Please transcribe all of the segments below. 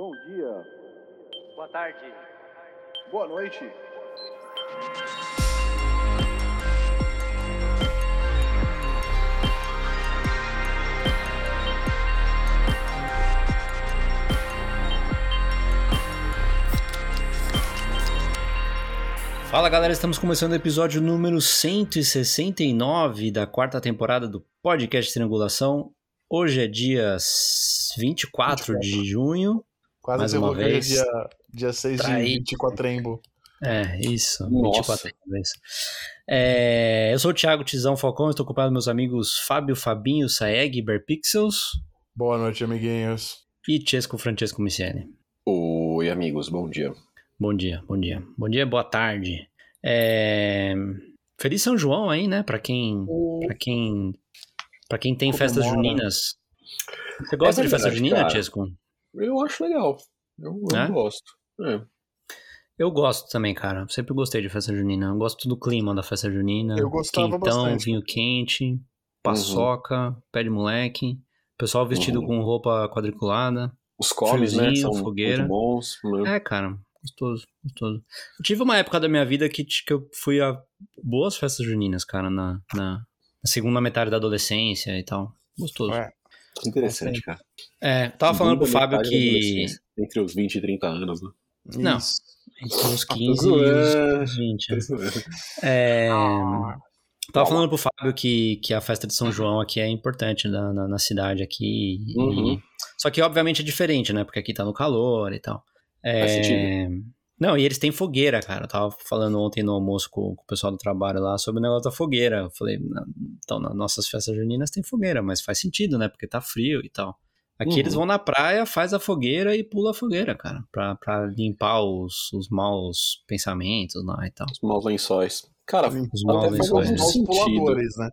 Bom dia. Boa tarde. Boa noite. Fala galera, estamos começando o episódio número 169 da quarta temporada do podcast Triangulação. Hoje é dia 24 de junho. Quase Mais uma vez. dia, dia 6 de Traído. 24 Embo. É, isso, Nossa. 24 vezes. É, eu sou o Thiago Tizão Falcão, estou acompanhado dos meus amigos Fábio Fabinho Saeg, Berpixels Boa noite, amiguinhos. e Chesco Francesco Miciani. Oi, amigos, bom dia. Bom dia, bom dia. Bom dia, boa tarde. É, Feliz São João aí, né? Pra quem, pra quem, pra quem tem festas juninas. Você gosta É de festa junina, cara. Chesco? Eu acho legal. Eu, eu É? gosto. É. Eu gosto também, cara. Sempre gostei de festa junina. Eu gosto do clima da festa junina. Eu gostava Quentão, bastante. vinho quente, paçoca, pé de moleque. Pessoal vestido Uhum. com roupa quadriculada. Os comes, né, são fogueira. muito bons. Né? É, cara, gostoso, gostoso. Eu tive uma época da minha vida que, que eu fui a boas festas juninas, cara, na, na, na segunda metade da adolescência e tal. Gostoso. Que interessante, cara. É, tava falando pro Fábio que. Entre os 20 e 30 anos, né? Não. isso. Entre os 15 e zoando. os 20. É. Ah, Tava falando pro Fábio que, que a festa de São João aqui é importante na, na, na cidade aqui. e- Uhum. Só que, obviamente, é diferente, né? Porque aqui tá no calor e tal. É... Faz sentido. Não, e eles têm fogueira, cara. Eu tava falando ontem no almoço com, com o pessoal do trabalho lá sobre o negócio da fogueira. Eu falei, "Na- então, nas nossas festas juninas tem fogueira, mas faz sentido, né? Porque tá frio e tal. Aqui Uhum. eles vão na praia, faz a fogueira e pula a fogueira, cara. Pra, pra limpar os, os maus pensamentos lá e tal. Os maus lençóis. Cara, Os até maus faz lençóis. algum Os sentido. puladores, né?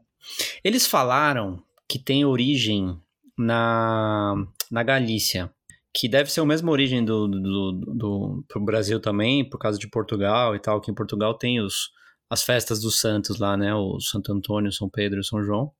Eles falaram que tem origem na, na Galícia, que deve ser a mesma origem do, do, do, do- pro Brasil também, por causa de Portugal e tal, que em Portugal tem os, as festas dos santos lá, né? O Santo Antônio, São Pedro e São João.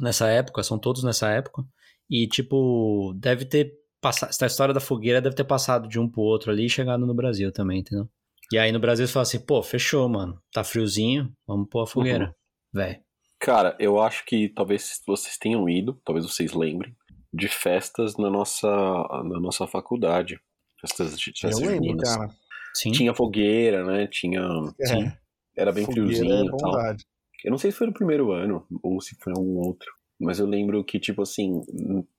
Nessa época, são todos nessa época. E, tipo, deve ter passado. Essa história da fogueira deve ter passado de um pro outro ali e chegado no Brasil também, entendeu? E aí no Brasil você fala assim, pô, fechou, mano. Tá friozinho, vamos pôr a fogueira. Véi. Cara, eu acho que talvez vocês tenham ido, talvez vocês lembrem, de festas na nossa, na nossa faculdade. Festas de Eu festas lembro, juninas. cara. Sim. Tinha fogueira, né? Tinha. Sim. É, Era bem fogueira friozinho é e tal. Eu não sei se foi no primeiro ano ou se foi em algum outro. Mas eu lembro que, tipo assim,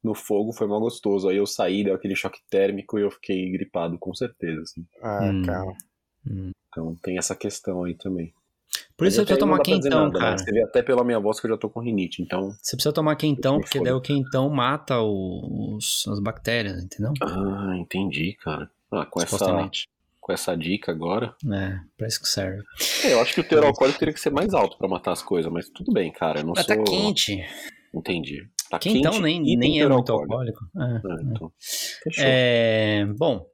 no fogo foi mal gostoso. Aí eu saí, deu aquele choque térmico e eu fiquei gripado, com certeza. assim. Ah, Hum. cara. Hum. Então tem essa questão aí também. Por isso você precisa tomar quentão, nada, né? cara. Você vê até pela minha voz que eu já tô com rinite, então. Você precisa tomar quentão, porque daí o quentão mata os, as bactérias, entendeu? Ah, entendi, cara. Ah, com essa, com essa dica agora. É, pra isso que serve. É, eu acho que o teor alcoólico teria que ser mais alto pra matar as coisas, mas tudo bem, cara. Eu não Mas sou. tá quente. Entendi. Tá quente nem, nem é muito alcoólico. alcoólico. É. Ah, então. É, bom,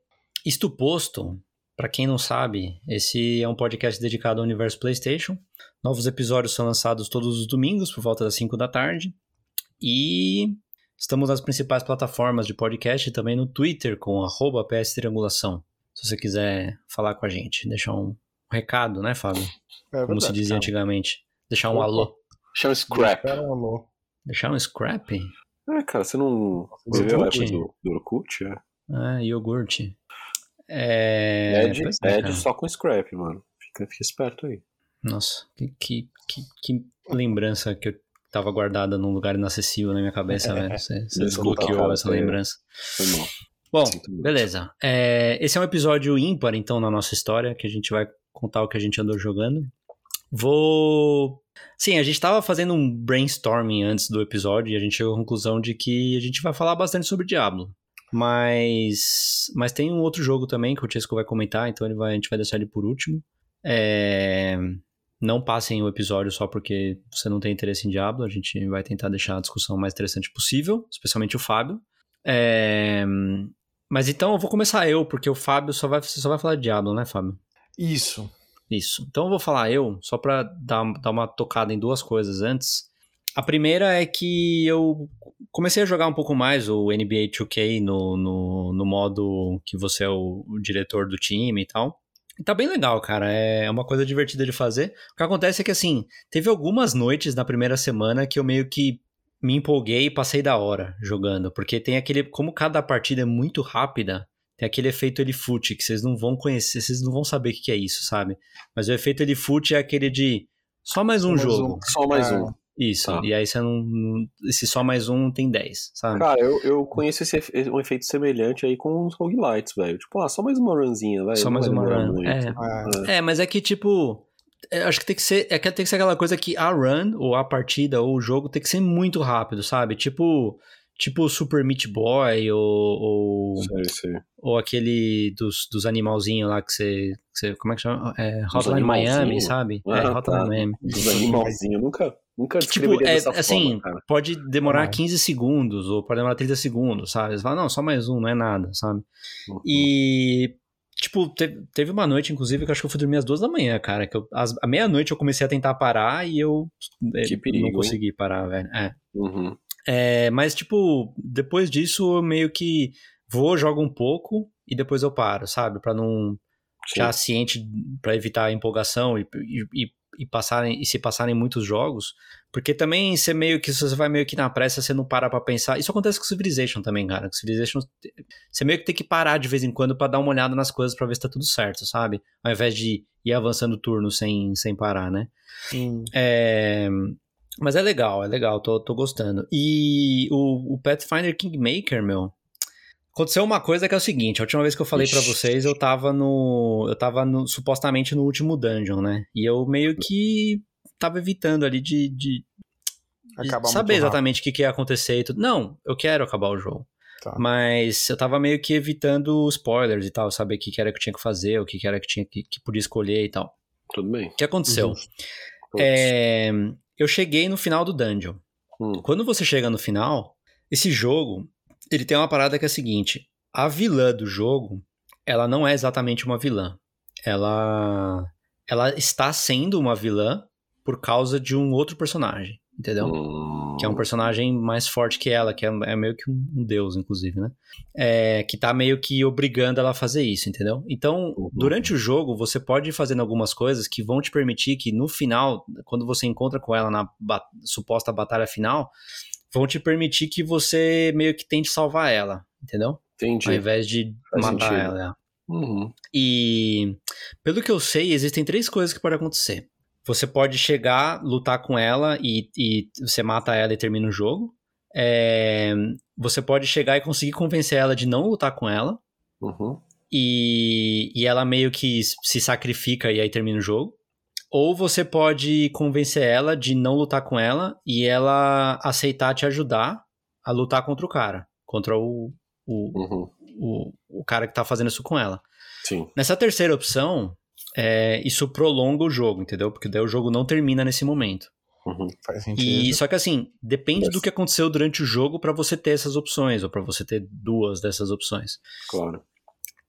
isto posto, pra quem não sabe, esse é um podcast dedicado ao universo PlayStation. Novos episódios são lançados todos os domingos, por volta das 5 da tarde. E estamos nas principais plataformas de podcast e também no Twitter com arroba PS Triangulação. Se você quiser falar com a gente, deixar um recado, né, Fábio? É Como se verdade, dizia cara. antigamente. Deixar um Opa. alô. Chama Scrap. Um alô. Deixar um scrap? É, cara, você não Você viveu a do, do Orkut? É. Ah, iogurte. É. Ed, é, Ed só com Scrap, mano. Fica, fica esperto aí. Nossa, que, que, que, que lembrança que eu tava guardada num lugar inacessível na minha cabeça, velho. Você, você desbloqueou essa lembrança. Foi mal. Bom, muito. beleza. É, esse é um episódio ímpar, então, na nossa história, que a gente vai contar o que a gente andou jogando. Vou. Sim, a gente tava fazendo um brainstorming antes do episódio e a gente chegou à conclusão de que a gente vai falar bastante sobre Diablo. Mas. Mas tem um outro jogo também que o Chesco vai comentar, então ele vai, a gente vai deixar ele por último. É, Não passem o episódio só porque você não tem interesse em Diablo. A gente vai tentar deixar a discussão mais interessante possível, especialmente o Fábio. É, Mas então eu vou começar eu, porque o Fábio só vai, você só vai falar de Diablo, né, Fábio? Isso. Isso. Então eu vou falar eu, só pra dar, dar uma tocada em duas coisas antes. a primeira é que eu comecei a jogar um pouco mais o NBA 2K no, no, no modo que você é o, o diretor do time e tal. E tá bem legal, cara. É uma coisa divertida de fazer. O que acontece é que, assim, teve algumas noites na primeira semana que eu meio que me empolguei e passei da hora jogando. Porque tem aquele. Como cada partida é muito rápida, tem aquele efeito Elifute que vocês não vão conhecer, vocês não vão saber o que é isso, sabe? Mas o efeito Elifute é aquele de. Só mais um mais jogo. um. Só mais É. um. Isso. Tá. E aí você não, não. Esse só mais um tem 10, sabe? Cara, eu, eu conheço esse um efeito semelhante aí com os roguelites, velho. Tipo, ah, só mais uma runzinha, velho. só mais uma run. É. É, É, mas é que, tipo. é, Acho que tem que ser. É que tem que ser aquela coisa que a run, ou a partida, ou o jogo tem que ser muito rápido, sabe? Tipo. Tipo o Super Meat Boy, ou. Ou, Sei, sei. ou aquele dos, dos animalzinhos lá que você, que você. Como é que chama? É, Hotline? Miami, sabe? é, Ah, Hotline tá. Miami. Dos animalzinhos. Nunca, nunca Tipo, é, dessa assim, forma, cara. pode demorar Ah. 15 segundos, ou pode demorar 30 segundos, sabe? Você fala, não, só mais um, não é nada, sabe? Uhum. E, tipo, te- teve uma noite, inclusive, que eu acho que eu fui dormir às duas da manhã, cara. Que eu, às, à meia-noite eu comecei a tentar parar e eu eh, Que perigo, não hein? consegui parar, velho. É. Uhum. É, mas, tipo, depois disso eu meio que vou, jogo um pouco e depois eu paro, sabe? Pra não. Sim. Já ciente, pra evitar a empolgação e, e, e- e passarem, e se passarem muitos jogos. Porque também você meio que, se você vai meio que na pressa, você não para pra pensar. Isso acontece com Civilization também, cara. Com Civilization, você meio que tem que parar de vez em quando pra dar uma olhada nas coisas pra ver se tá tudo certo, sabe? Ao invés de ir avançando turno sem, sem parar, né? Hum, É, Mas é legal, é legal, tô, tô gostando. E o, o Pathfinder Kingmaker, meu. Aconteceu uma coisa que é o seguinte: a última vez que eu falei pra Ixi. vocês, eu tava no. Eu tava no- supostamente no último dungeon, né? E eu meio que tava evitando ali de, de, de saber exatamente o que, que ia acontecer e tudo. Não, eu quero acabar o jogo. Tá. Mas eu tava meio que evitando spoilers e tal, saber o que, que era que eu tinha que fazer, o que, que era que tinha que, que podia escolher e tal. Tudo bem. O que aconteceu? Putz. É, eu cheguei no final do dungeon. Hum. Quando você chega no final, esse jogo, ele tem uma parada que é a seguinte: a vilã do jogo, ela não é exatamente uma vilã. Ela ela está sendo uma vilã por causa de um outro personagem, entendeu? Hum. Que é um personagem mais forte que ela, que é, é meio que um, deus, inclusive, né? É, que tá meio que obrigando ela a fazer isso, entendeu? Então, Uhum. durante o jogo, você pode ir fazendo algumas coisas que vão te permitir que no final, quando você encontra com ela na ba- suposta batalha final, vão te permitir que você meio que tente salvar ela, entendeu? Entendi. Ao invés de Faz matar sentido. ela. Uhum. E pelo que eu sei, existem três coisas que podem acontecer. Você pode chegar, lutar com ela e, e você mata ela e termina o jogo. É, você pode chegar e conseguir convencer ela de não lutar com ela. Uhum. E, e ela meio que se sacrifica e aí termina o jogo. Ou você pode convencer ela de não lutar com ela e ela aceitar te ajudar a lutar contra o cara. Contra o, o, Uhum. o, o cara que tá fazendo isso com ela. Sim. Nessa terceira opção, é, isso prolonga o jogo, entendeu? Porque daí o jogo não termina nesse momento. Uhum. Faz sentido. E só que assim, depende Yes. do que aconteceu durante o jogo pra você ter essas opções, ou pra você ter duas dessas opções. Claro.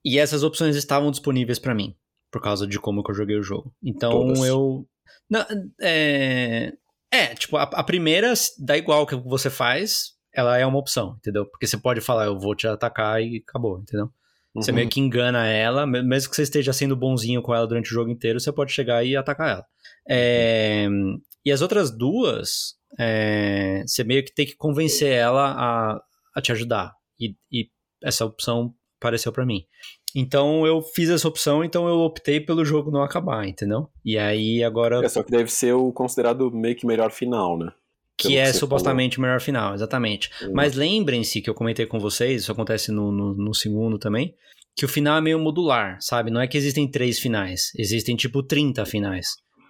E essas opções estavam disponíveis pra mim, por causa de como que eu joguei o jogo. Então Todas. eu. Não, é... é, tipo, a, a primeira dá igual o que você faz, ela é uma opção, entendeu? Porque você pode falar, eu vou te atacar e acabou, entendeu? Você Uhum. meio que engana ela, me- mesmo que você esteja sendo bonzinho com ela durante o jogo inteiro, você pode chegar e atacar ela. É, E as outras duas, é, você meio que tem que convencer ela a, a te ajudar. E, e essa opção apareceu pra mim. Então eu fiz essa opção, então eu optei pelo jogo não acabar, entendeu? E aí agora É, só que deve ser o considerado meio que melhor final, né? Que é que supostamente o melhor final, exatamente. Uhum. Mas lembrem-se que eu comentei com vocês, isso acontece no, no, no segundo também, que o final é meio modular, sabe? Não é que existem três finais, existem tipo 30 finais.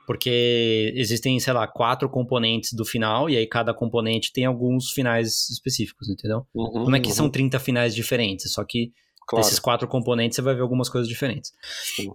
Porque existem, sei lá, quatro componentes do final, e aí cada componente tem alguns finais específicos, entendeu? Uhum, Não é que uhum, são 30 finais diferentes, só que Claro. desses quatro componentes você vai ver algumas coisas diferentes. Sim.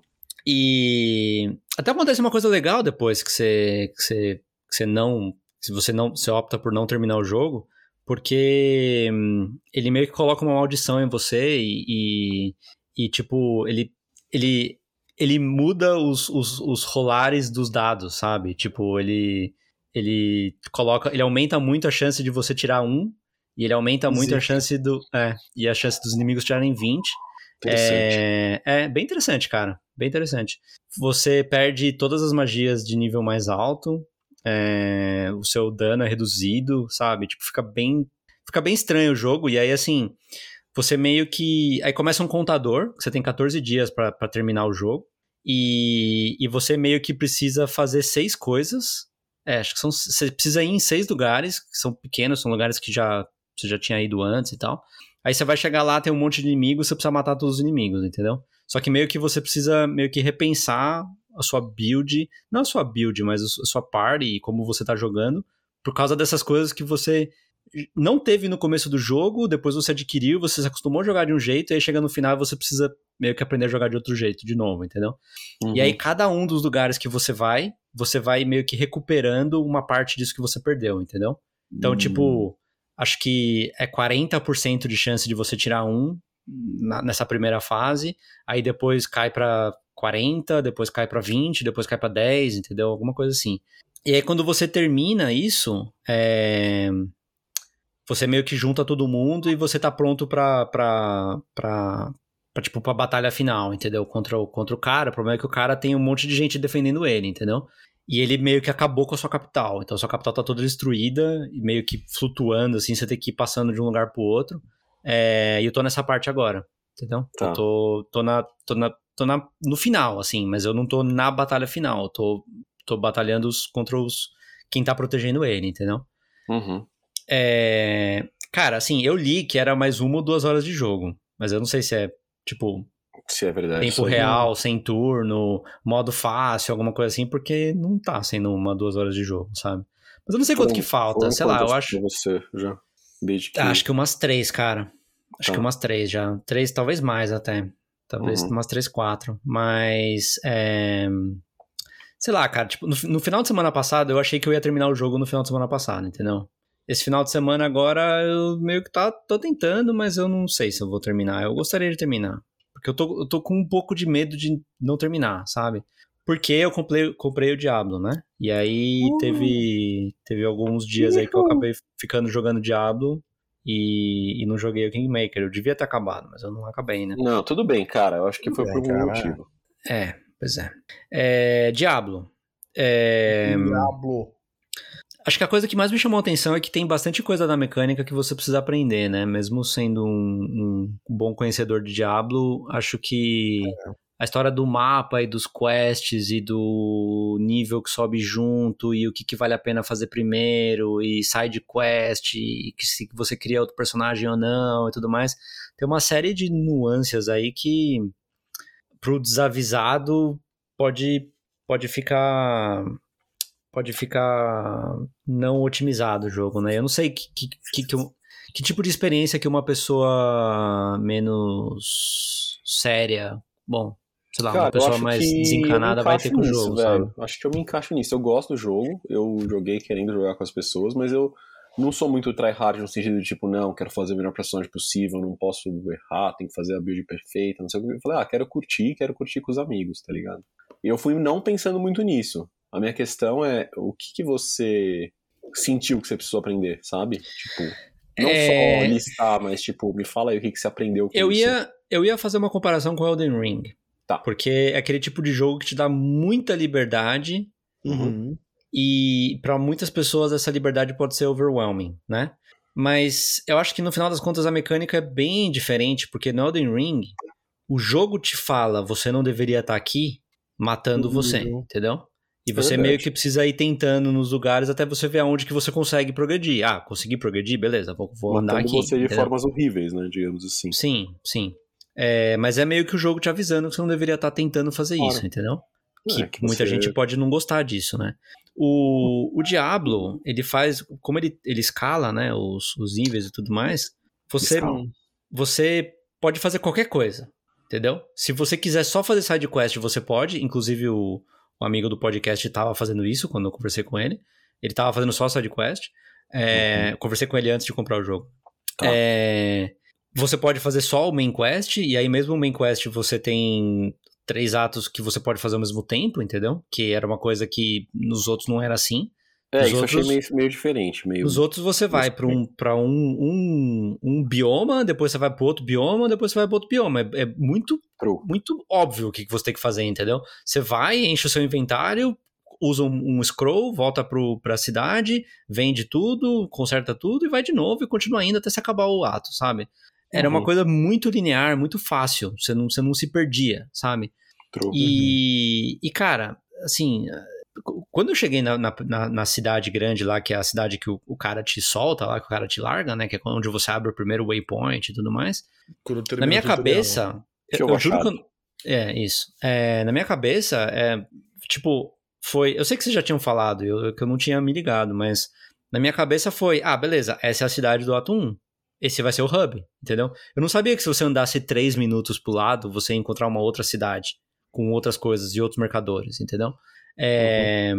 E até acontece uma coisa legal depois que você, que você, que você não. Se você não. Você opta por não terminar o jogo, porque hum, ele meio que coloca uma maldição em você e. e, e, tipo, ele. Ele. Ele muda os, os, os rolares dos dados, sabe? Tipo, ele. ele coloca, ele aumenta muito a chance de você tirar um, e ele aumenta muito a chance do, é, e a chance dos inimigos tirarem 20. Interessante. É, é bem interessante, cara. Bem interessante. Você perde todas as magias de nível mais alto. É, o seu dano é reduzido, sabe? Tipo, fica bem. Fica bem estranho o jogo. E aí, assim, você meio que. Aí começa um contador, você tem 14 dias pra terminar o jogo. E, e você meio que precisa fazer seis coisas. É, acho que são. Você precisa ir em seis lugares, que são pequenos, são lugares que já, você já tinha ido antes e tal. Aí você vai chegar lá, tem um monte de inimigos, você precisa matar todos os inimigos, entendeu? Só que meio que você precisa meio que repensar a sua build, não a sua build, mas a sua party e como você tá jogando, por causa dessas coisas que você não teve no começo do jogo, depois você adquiriu, você se acostumou a jogar de um jeito, e aí chega no final você precisa meio que aprender a jogar de outro jeito de novo, entendeu? E aí cada um dos lugares que você vai, você vai meio que recuperando uma parte disso que você perdeu, entendeu? Então, Hum. tipo, acho que é 40% de chance de você tirar um na- nessa primeira fase, aí depois cai pra 40, depois cai pra 20, depois cai pra 10, entendeu? Alguma coisa assim. E aí quando você termina isso, é, você meio que junta todo mundo e você tá pronto pra, pra, pra, pra, tipo, pra batalha final, entendeu? Contra o, contra o cara. O problema é que o cara tem um monte de gente defendendo ele, entendeu? E ele meio que acabou com a sua capital. Então a sua capital tá toda destruída e meio que flutuando, assim, você tem que ir passando de um lugar pro outro. É, e eu tô nessa parte agora, entendeu? Tá. Eu tô, tô, na, tô, na, tô na, no final, assim, mas eu não tô na batalha final. Eu tô, tô batalhando os, contra os, quem tá protegendo ele, entendeu? Uhum. É, cara, assim, eu li que era mais uma ou duas horas de jogo, mas eu não sei se é, tipo, Se é verdade. tempo real, sem turno, modo fácil, alguma coisa assim, porque não tá sendo uma, duas horas de jogo, sabe? Mas eu não sei quanto Foram- que falta, sei lá, eu acho. você já? Desde que. Acho que umas três, cara. Acho Tá. que umas três já. Três, talvez mais até. Talvez Uhum. umas três, quatro. Mas. é, Sei lá, cara. Tipo, no, no final de semana passado, eu achei que eu ia terminar o jogo no final de semana passado, entendeu? Esse final de semana agora eu meio que tá, tô tentando, mas eu não sei se eu vou terminar. Eu gostaria de terminar. Porque eu tô, eu tô com um pouco de medo de não terminar, sabe? Porque eu comprei, comprei o Diablo, né? E aí teve, teve alguns dias aí que eu acabei ficando jogando Diablo e, e não joguei o Kingmaker. Eu devia ter acabado, mas eu não acabei, né? Não, tudo bem, cara. Eu acho que foi Tudo por bem, algum cara. motivo. É, pois é. é Diablo. É, Diablo. acho que a coisa que mais me chamou a atenção é que tem bastante coisa da mecânica que você precisa aprender, né? Mesmo sendo um, um bom conhecedor de Diablo, acho que a história do mapa e dos quests e do nível que sobe junto e o que, que vale a pena fazer primeiro e side quest e que se você cria outro personagem ou não e tudo mais, tem uma série de nuances aí que pro desavisado pode pode ficar pode ficar não otimizado o jogo, né? Eu não sei que, que, que, que, que tipo de experiência que uma pessoa menos séria, bom, sei lá, uma Cara, eu pessoa acho mais desencanada vai ter com o nisso, jogo, velho. sabe? Acho que eu me encaixo nisso. Eu gosto do jogo, eu joguei querendo jogar com as pessoas, mas eu não sou muito tryhard no sentido de tipo, não, quero fazer o melhor personagem possível, não posso errar, tem que fazer a build perfeita, não sei o que. Eu falei, ah, quero curtir, quero curtir com os amigos, tá ligado? E eu fui não pensando muito nisso. A minha questão é o que, que você sentiu que você precisou aprender, sabe? Tipo, não É. só listar, mas tipo, me fala aí o que, que você aprendeu com Eu isso. ia, eu ia fazer uma comparação com Elden Ring. Tá. Porque é aquele tipo de jogo que te dá muita liberdade Uhum. e para muitas pessoas essa liberdade pode ser overwhelming, né? Mas eu acho que no final das contas a mecânica é bem diferente, porque no Elden Ring o jogo te fala, você não deveria estar aqui matando você, Uhum. entendeu? E você verdade. meio que precisa ir tentando nos lugares até você ver aonde que você consegue progredir. Ah, consegui progredir? Beleza, vou, vou andar Matando aqui. você de entendeu? formas horríveis, né? Digamos assim. Sim, sim. É, mas é meio que o jogo te avisando que você não deveria estar tentando fazer Claro. isso, entendeu? Que, É, que muita você- gente pode não gostar disso, né? O, o Diablo, ele faz. Como ele, ele escala, né? Os, os níveis e tudo mais, você, Escala. você pode fazer qualquer coisa, entendeu? Se você quiser só fazer side quest, você pode. Inclusive, o, o amigo do podcast estava fazendo isso quando eu conversei com ele. Ele estava fazendo só side quest. É, Conversei com ele antes de comprar o jogo. Tá. É, você pode fazer só o main quest, e aí mesmo o main quest você tem três atos que você pode fazer ao mesmo tempo, entendeu? Que era uma coisa que nos outros não era assim. É, Os isso eu outros- achei meio, meio diferente. Meio... Nos outros você vai para um, pra um, um, um bioma, depois você vai para outro bioma, depois você vai para outro bioma. É, é muito, True. muito óbvio o que você tem que fazer, entendeu? Você vai, enche o seu inventário, usa um, um scroll, volta pro, pra cidade, vende tudo, conserta tudo e vai de novo e continua indo até se acabar o ato, sabe? Era uma Uhum. coisa muito linear, muito fácil. Você não, você não se perdia, sabe? True. E, e, cara, assim, quando eu cheguei na, na, na- cidade grande lá, que é a cidade que o, o cara te solta lá, que o cara te larga, né? Que é onde você abre o primeiro waypoint e tudo mais. Na minha tutorial. cabeça. Eu, eu juro que eu- É, isso. É, na minha cabeça, é, tipo, foi. Eu sei que vocês já tinham falado, eu, que eu não tinha me ligado, mas na minha cabeça foi: ah, beleza, essa é a cidade do ato 1. Esse vai ser o hub, entendeu? Eu não sabia que se você andasse três minutos pro lado, você ia encontrar uma outra cidade com outras coisas e outros mercadores, entendeu? É,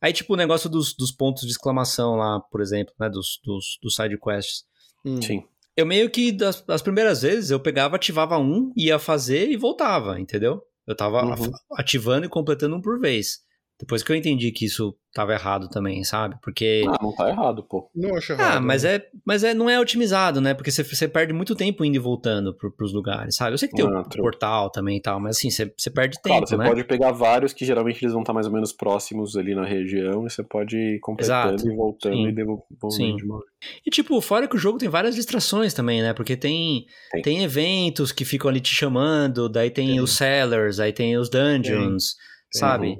Aí, tipo, o negócio dos, dos pontos de exclamação lá, por exemplo, né? Dos, dos, dos side quests. Hum. Sim. Eu meio que, das, das primeiras vezes, eu pegava, ativava um, ia fazer e voltava, entendeu? Eu tava Uhum. ativando e completando um por vez. Depois que eu entendi que isso tava errado também, sabe? Porque. Ah, não tá errado, pô. Não acho errado. Ah, mas né? é, mas é, não é otimizado, né? Porque você, você perde muito tempo indo e voltando pro, pros lugares, sabe? Eu sei que tem Ah, o true. portal também e tal, mas assim, você, você perde tempo, Claro, você né? pode pegar vários que geralmente eles vão estar mais ou menos próximos ali na região e você pode ir completando Exato. e voltando Sim. e devolvendo Sim. de uma E tipo, fora que o jogo tem várias distrações também, né? Porque tem, Tem. tem. eventos que ficam ali te chamando, daí tem, Tem. os sellers, aí tem os dungeons, Tem. sabe? Uhum.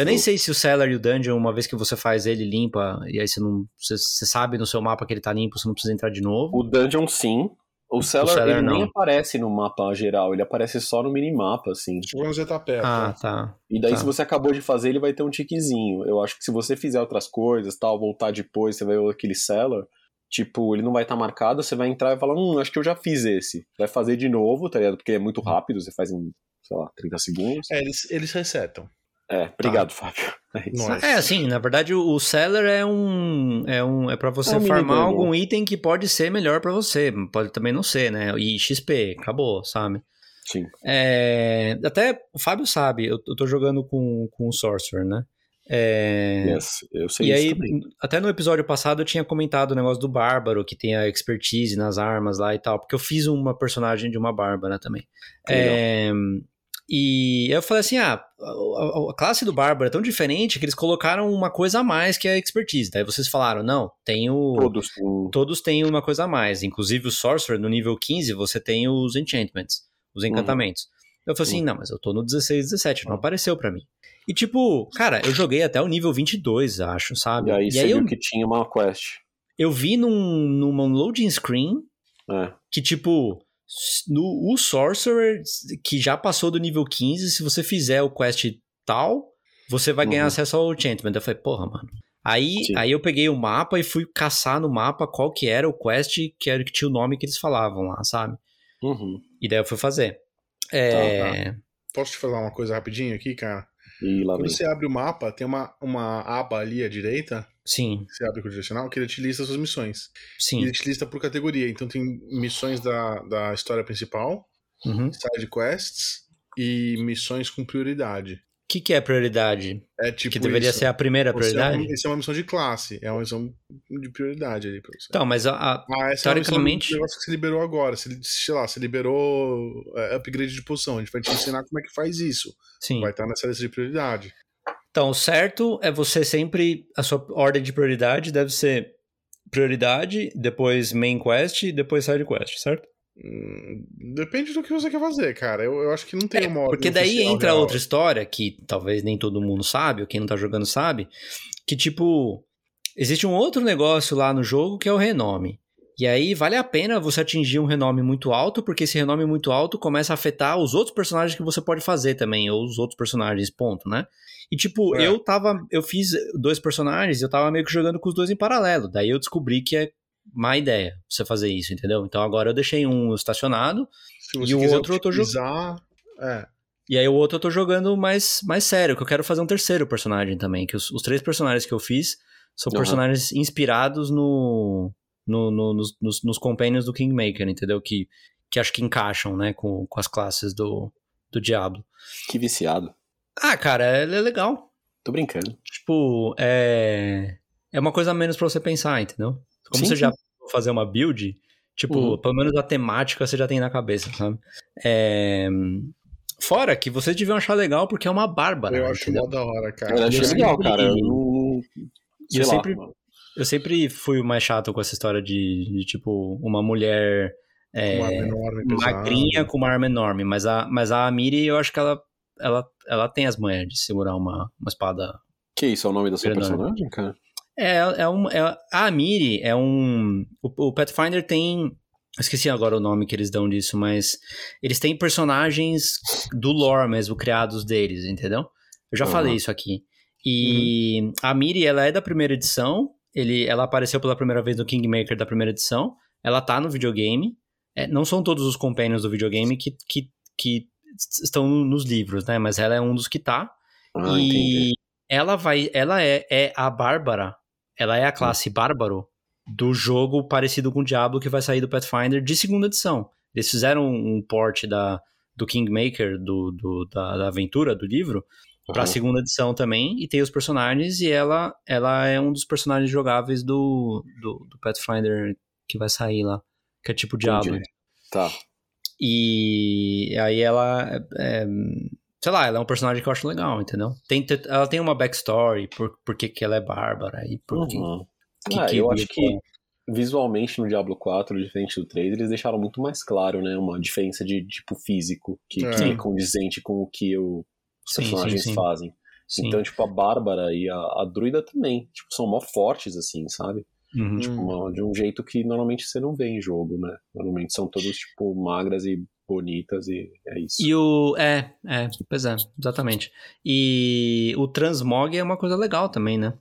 Eu nem Sim. sei se o seller e o dungeon, uma vez que você faz ele, limpa, e aí você não. Você, você sabe no seu mapa que ele tá limpo, você não precisa entrar de novo. O Dungeon, sim. O Cellar, Cellar, ele nem não. aparece no mapa geral, ele aparece só no minimapa, assim. Quando você tá perto. Ah, né? tá. E daí, Tá. se você acabou de fazer, ele vai ter um tiquezinho. Eu acho que se você fizer outras coisas, tal, voltar depois, você vai ver aquele Cellar, tipo, ele não vai estar marcado, você vai entrar e falar, hum, acho que eu já fiz esse. Vai fazer de novo, tá ligado? Porque é muito rápido, você faz em, sei lá, 30 segundos. É, eles, eles resetam. É, obrigado, Fábio. É. É, assim, na verdade, o seller é um. É, um, é pra você É um farmar minigame. algum item que pode ser melhor pra você. Pode também não ser, né? E XP, acabou, sabe? Sim. É, até o Fábio sabe, eu, eu tô jogando com, com o Sorcerer, né? É, Yes, eu sei e isso aí, também. até no episódio passado eu tinha comentado o negócio do Bárbaro, que tem a expertise nas armas lá e tal, porque eu fiz uma personagem de uma Bárbara também. É, e eu falei assim: ah, a, a- classe do Bárbaro é tão diferente que eles colocaram uma coisa a mais que é a expertise. Daí vocês falaram: não, tem o. Todos têm Todos têm uma coisa a mais. Inclusive o Sorcerer, no nível 15, você tem os enchantments, os encantamentos. Eu falei assim, Uhum. não, mas eu tô no 16, 17, não apareceu pra mim. E tipo, cara, eu joguei até o nível 22, acho, sabe? E aí você eu, viu que tinha uma quest. eu vi num, numa loading screen É. que, tipo, no, o Sorcerer, que já passou do nível 15, se você fizer o quest tal, você vai ganhar Uhum. acesso ao enchantment. Eu falei, porra, mano. Aí, Sim. aí eu peguei o mapa e fui caçar no mapa qual que era o quest que era que tinha o nome que eles falavam lá, sabe? Uhum. E daí eu fui fazer. É... Posso te falar uma coisa rapidinho aqui, cara? E lá Quando vem. você abre o mapa, tem uma, uma aba ali à direita, Sim, você abre com o direcional, que ele te lista as suas missões. E sim. ele te lista por categoria. Então tem missões da, da história principal, Uhum. Side quests e missões com prioridade. Que, que é prioridade? É tipo que deveria isso. ser a primeira Você é prioridade? uma- Isso é uma missão de classe, é uma missão de prioridade ali pra você. Então, mas a, a- Ah, essa teoricamente- é um negócio que você liberou agora. Você, sei lá, você liberou é, upgrade de posição. A gente vai te ensinar como é que faz isso. sim. Vai estar nessa lista de prioridade. Então, o certo é você sempre. A sua ordem de prioridade deve ser prioridade, depois main quest e depois side quest, certo? Depende do que você quer fazer, cara. Eu, eu acho que não tem uma É, Porque daí entra real. outra história que talvez nem todo mundo sabe, ou quem não tá jogando sabe, que tipo, existe um outro negócio lá no jogo que é o renome. E aí vale a pena você atingir um renome muito alto, porque esse renome muito alto começa a afetar os outros personagens que você pode fazer também, ou os outros personagens, ponto, né? E tipo, É. eu tava, eu fiz dois personagens, eu tava meio que jogando com os dois em paralelo. Daí eu descobri que é má ideia você fazer isso, entendeu? Então agora eu deixei um estacionado e o outro eu tô jogando. É, E aí o outro eu tô jogando mais, mais sério, que eu quero fazer um terceiro personagem também. Que os, os três personagens que eu fiz são Aham. personagens inspirados no, no, no- nos, nos, nos companions do Kingmaker, entendeu? Que, que acho que encaixam, né, com, com as classes do, do Diablo. Que viciado. Ah, cara, é, é legal. Tô brincando. Tipo, é... é uma coisa a menos pra você pensar, entendeu? Como Sim, você sim. já vai fazer uma build, tipo, Uhum. pelo menos a temática você já tem na cabeça, sabe? É, Fora que vocês deviam achar legal porque é uma bárbara, Eu acho mó da hora, cara. Eu achei eu legal, sempre- cara. Eu eu lá, sempre- mano. Eu sempre fui o mais chato com essa história de, de, tipo, uma mulher é, Uma enorme, magrinha com uma arma enorme, mas a, mas a Miri, eu acho que ela, ela, ela tem as manhas de segurar uma, uma espada. Que isso, é o nome da sua personagem, cara? É, é, um, é a Miri é um. O, o Pathfinder tem. Esqueci agora o nome que eles dão disso, mas eles têm personagens do lore mesmo, criados deles, entendeu? Eu já Aham. falei isso aqui. E a Miri, ela é da primeira edição, ele, ela apareceu pela primeira vez no Kingmaker da primeira edição, ela tá no videogame, É, não são todos os companions do videogame que, que, que estão nos livros, né? Mas ela é um dos que tá. Ah, entendi. e ela vai. Ela é, é a Bárbara. Ela é a classe Bárbaro do jogo parecido com o Diablo que vai sair do Pathfinder de segunda edição. Eles fizeram um port da, do Kingmaker, do, do, da, da aventura, do livro, pra Aham. segunda edição também, e tem os personagens, e ela, ela é um dos personagens jogáveis do, do, do Pathfinder que vai sair lá, que é tipo Diablo. Entendi. Tá. E aí ela. é, sei lá, ela é um personagem que eu acho legal, entendeu? Tem, te- ela tem uma backstory, por, por que, que ela é bárbara e por que. Uhum. que- Ah, que eu acho que visualmente no Diablo 4, diferente do 3, eles deixaram muito mais claro, né? Uma diferença de tipo físico que, É. que é condizente com o que os Sim, personagens sim. fazem. Sim. Então, tipo, a Bárbara e a, a Druida também, tipo, são mó fortes, assim, sabe? Uhum. Tipo, uma- de um jeito que normalmente você não vê em jogo, né? Normalmente são todos, tipo, magras e bonitas e é isso. E o. É, é, pois é, exatamente. E o Transmog é uma coisa legal também, né?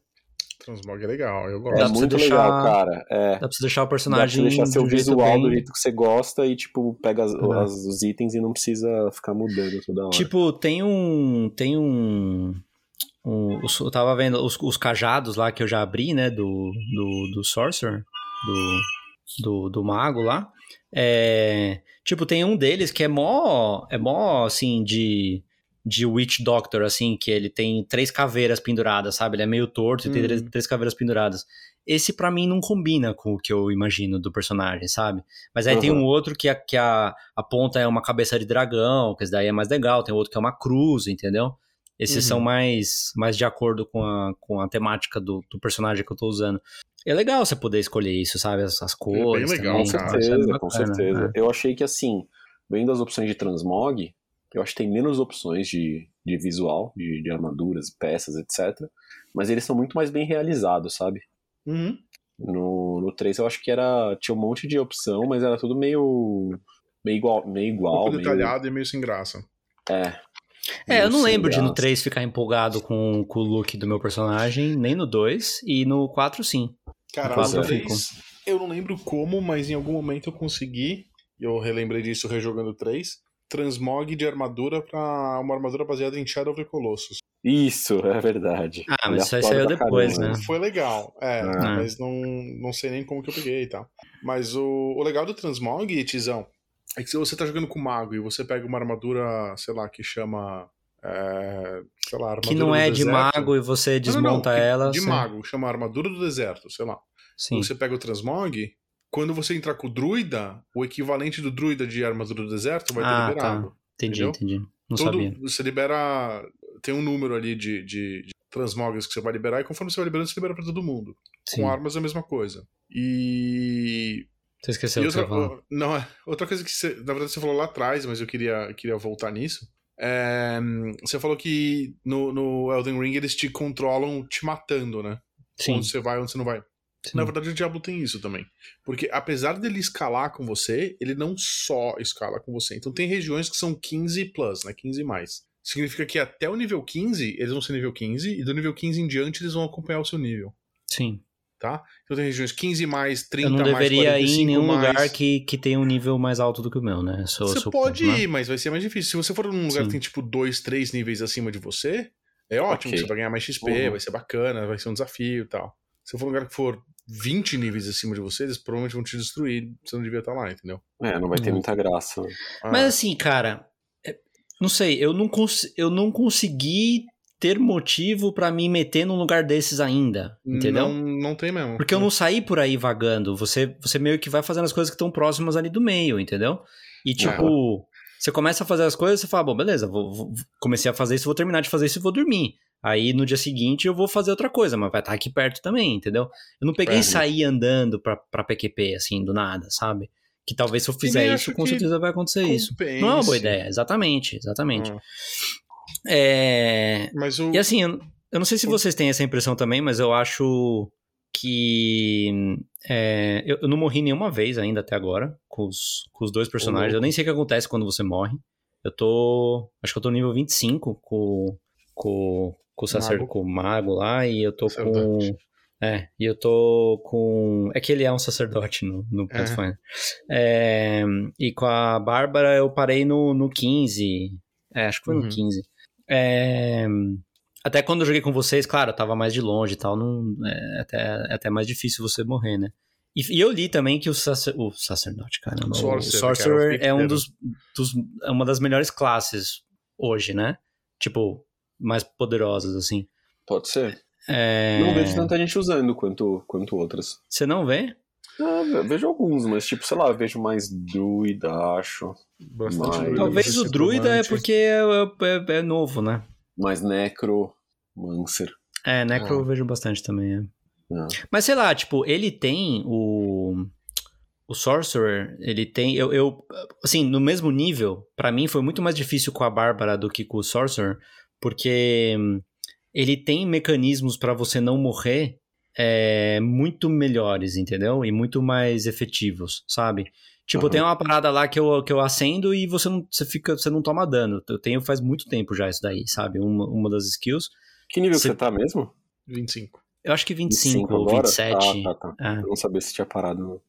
Transmog é legal, eu É gosto. Você muito deixar- legal, cara. É. Dá pra você deixar o Dá pra personagem. você deixar seu visual bem- do jeito que você gosta e, tipo, pega as- É. as- os itens e não precisa ficar mudando toda hora. Tipo, tem um. Tem um. um- os- eu tava vendo os, os cajados lá que eu já abri, né? Do, do, do Sorcerer, do, do, do Mago lá. É, tipo, tem um deles que é mó. É mó, assim, de. De Witch Doctor, assim, que ele tem três caveiras penduradas, sabe? Ele é meio torto e tem três, três caveiras penduradas. Esse, pra mim, não combina com o que eu imagino do personagem, sabe? Mas aí tem Uhum. um outro que, a, que a, a ponta é uma cabeça de dragão, que esse daí é mais legal. Tem outro que é uma cruz, entendeu? Esses Uhum. são mais, mais de acordo com a, com a temática do, do personagem que eu tô usando. É legal você poder escolher isso, sabe? As, as cores. legal, também, Com é certeza, com bacana, certeza. né? Eu achei que, assim, vendo as opções de transmog, eu acho que tem menos opções de, de visual, de, de armaduras, peças, etc. Mas eles são muito mais bem realizados, sabe? Uhum. No, no 3 eu acho que era. Tinha um monte de opção, mas era tudo meio. meio igual. Meio Um igual pouco meio, detalhado e meio sem graça. é. É, eu não lembro de no graça. 3 ficar empolgado com, com o look do meu personagem, nem no 2, e no 4 sim. Cara, no é. 3, eu não lembro como, mas em algum momento eu consegui, e eu relembrei disso rejogando o 3, transmog de armadura pra uma armadura baseada em Shadow of the Colossus. Isso, é verdade. Ah, mas isso aí saiu depois, caramba, né? Foi legal, é, Ah. mas não, não sei nem como que eu peguei e tal. Mas o, o legal do transmog, Tizão, é que se você tá jogando com mago e você pega uma armadura, sei lá, que chama. é, sei lá, armadura Que não do é de deserto. mago e você Não, não, desmonta não, que- ela. De você- mago, chama armadura do deserto, sei lá. Sim. Você pega o transmog, quando você entrar com o druida, o equivalente do druida de armadura do deserto vai ter Ah, liberado. Entendi, entendeu? entendi. Não Todo, sabia. Você libera. Tem um número ali de, de, de transmogas que você vai liberar, e conforme você vai liberando, você libera pra todo mundo. Sim. Com armas é a mesma coisa. E. Você esqueceu e o outra, falar. não, é- outra coisa que você. Na verdade, você falou lá atrás, mas eu queria, queria voltar nisso. É, você falou que no, no Elden Ring eles te controlam te matando, né? Sim. Onde você vai, onde você não vai. sim. Na verdade, o Diablo tem isso também. Porque apesar dele escalar com você, ele não só escala com você. Então tem regiões que são 15 plus, né? 15 mais. Significa que até o nível 15, eles vão ser nível 15, e do nível 15 em diante eles vão acompanhar o seu nível, Sim. Tá? Então tem regiões 15 mais, 30 Eu não mais, deveria ir 45 em nenhum mais. lugar que, que tenha um nível mais alto do que o meu, né? Sou, Você sou pode né? ir, mas vai ser mais difícil. Se você for num lugar Sim. que tem tipo 2, 3 níveis acima de você, é ótimo, Ok. você vai ganhar mais XP, Uhum. vai ser bacana, vai ser um desafio e tal. Se for um lugar que for 20 níveis acima de você, eles provavelmente vão te destruir, você não devia estar lá, entendeu? É, não vai ter Uhum. muita graça. Ah, Mas assim, cara, é- não sei, eu não, cons eu não consegui ter motivo pra me meter num lugar desses ainda, entendeu? Não, não tem mesmo. Porque eu não saí por aí vagando. Você, você meio que vai fazendo as coisas que estão próximas ali do meio, entendeu? E tipo, você começa a fazer as coisas, você fala, bom, beleza, vou, vou- comecei a fazer isso, vou terminar de fazer isso e vou dormir. Aí no dia seguinte eu vou fazer outra coisa, mas vai estar aqui perto também, entendeu? Eu não peguei e É. saí andando pra, pra PQP, assim, do nada, sabe? Que talvez se eu fizer isso, com certeza vai acontecer isso. Compense. Não é uma boa ideia, exatamente, exatamente. Ah, É, Mas o. e assim, eu, não sei se vocês têm essa impressão também, mas eu acho que. é, eu, eu não morri nenhuma vez ainda até agora com os, com os dois personagens. Eu nem sei o que acontece quando você morre. Eu tô. Acho que eu tô no nível 25 com, com, com o sacerdote, com o mago lá, e eu tô com. Sacerdote. É, e eu tô com. É que ele é um sacerdote no, no É. Pathfinder. É, e com a Bárbara eu parei no, no 15. É, acho que foi Uhum. no 15. É, até quando eu joguei com vocês, claro, eu tava mais de longe e tal, não, é, até, é até mais difícil você morrer, né? E, e eu li também que o, sacer, o sacerdote, caramba, o Sorcerer, é o um dos, dos, é uma das melhores classes hoje, né? Tipo, mais poderosas, assim. Pode ser. É, Não vejo tanta gente usando quanto, quanto outras. Você não vê? Ah, ve- vejo alguns, mas tipo, sei lá, vejo mais druida, acho. Bastante Mas- druida, Talvez o bastante druida é porque é, é- é novo, né? Mais necro, mancer. É, Necro Ah. eu vejo bastante também, é. Ah. Mas sei lá, tipo, ele tem o. O Sorcerer, ele tem. Eu, eu. Assim, no mesmo nível, pra mim foi muito mais difícil com a Bárbara do que com o Sorcerer, porque hum, ele tem mecanismos pra você não morrer é, muito melhores, entendeu? E muito mais efetivos, sabe? Tipo, Uhum. tem uma parada lá que eu, que eu acendo e você não, você fica, você não toma dano. Eu tenho faz muito tempo já isso daí, sabe? Uma, uma das skills. Que nível Cê- você tá mesmo? 25. Eu acho que 25, ou agora? 27. Ah, tá, tá. É. Eu não sabia se tinha parado. Não.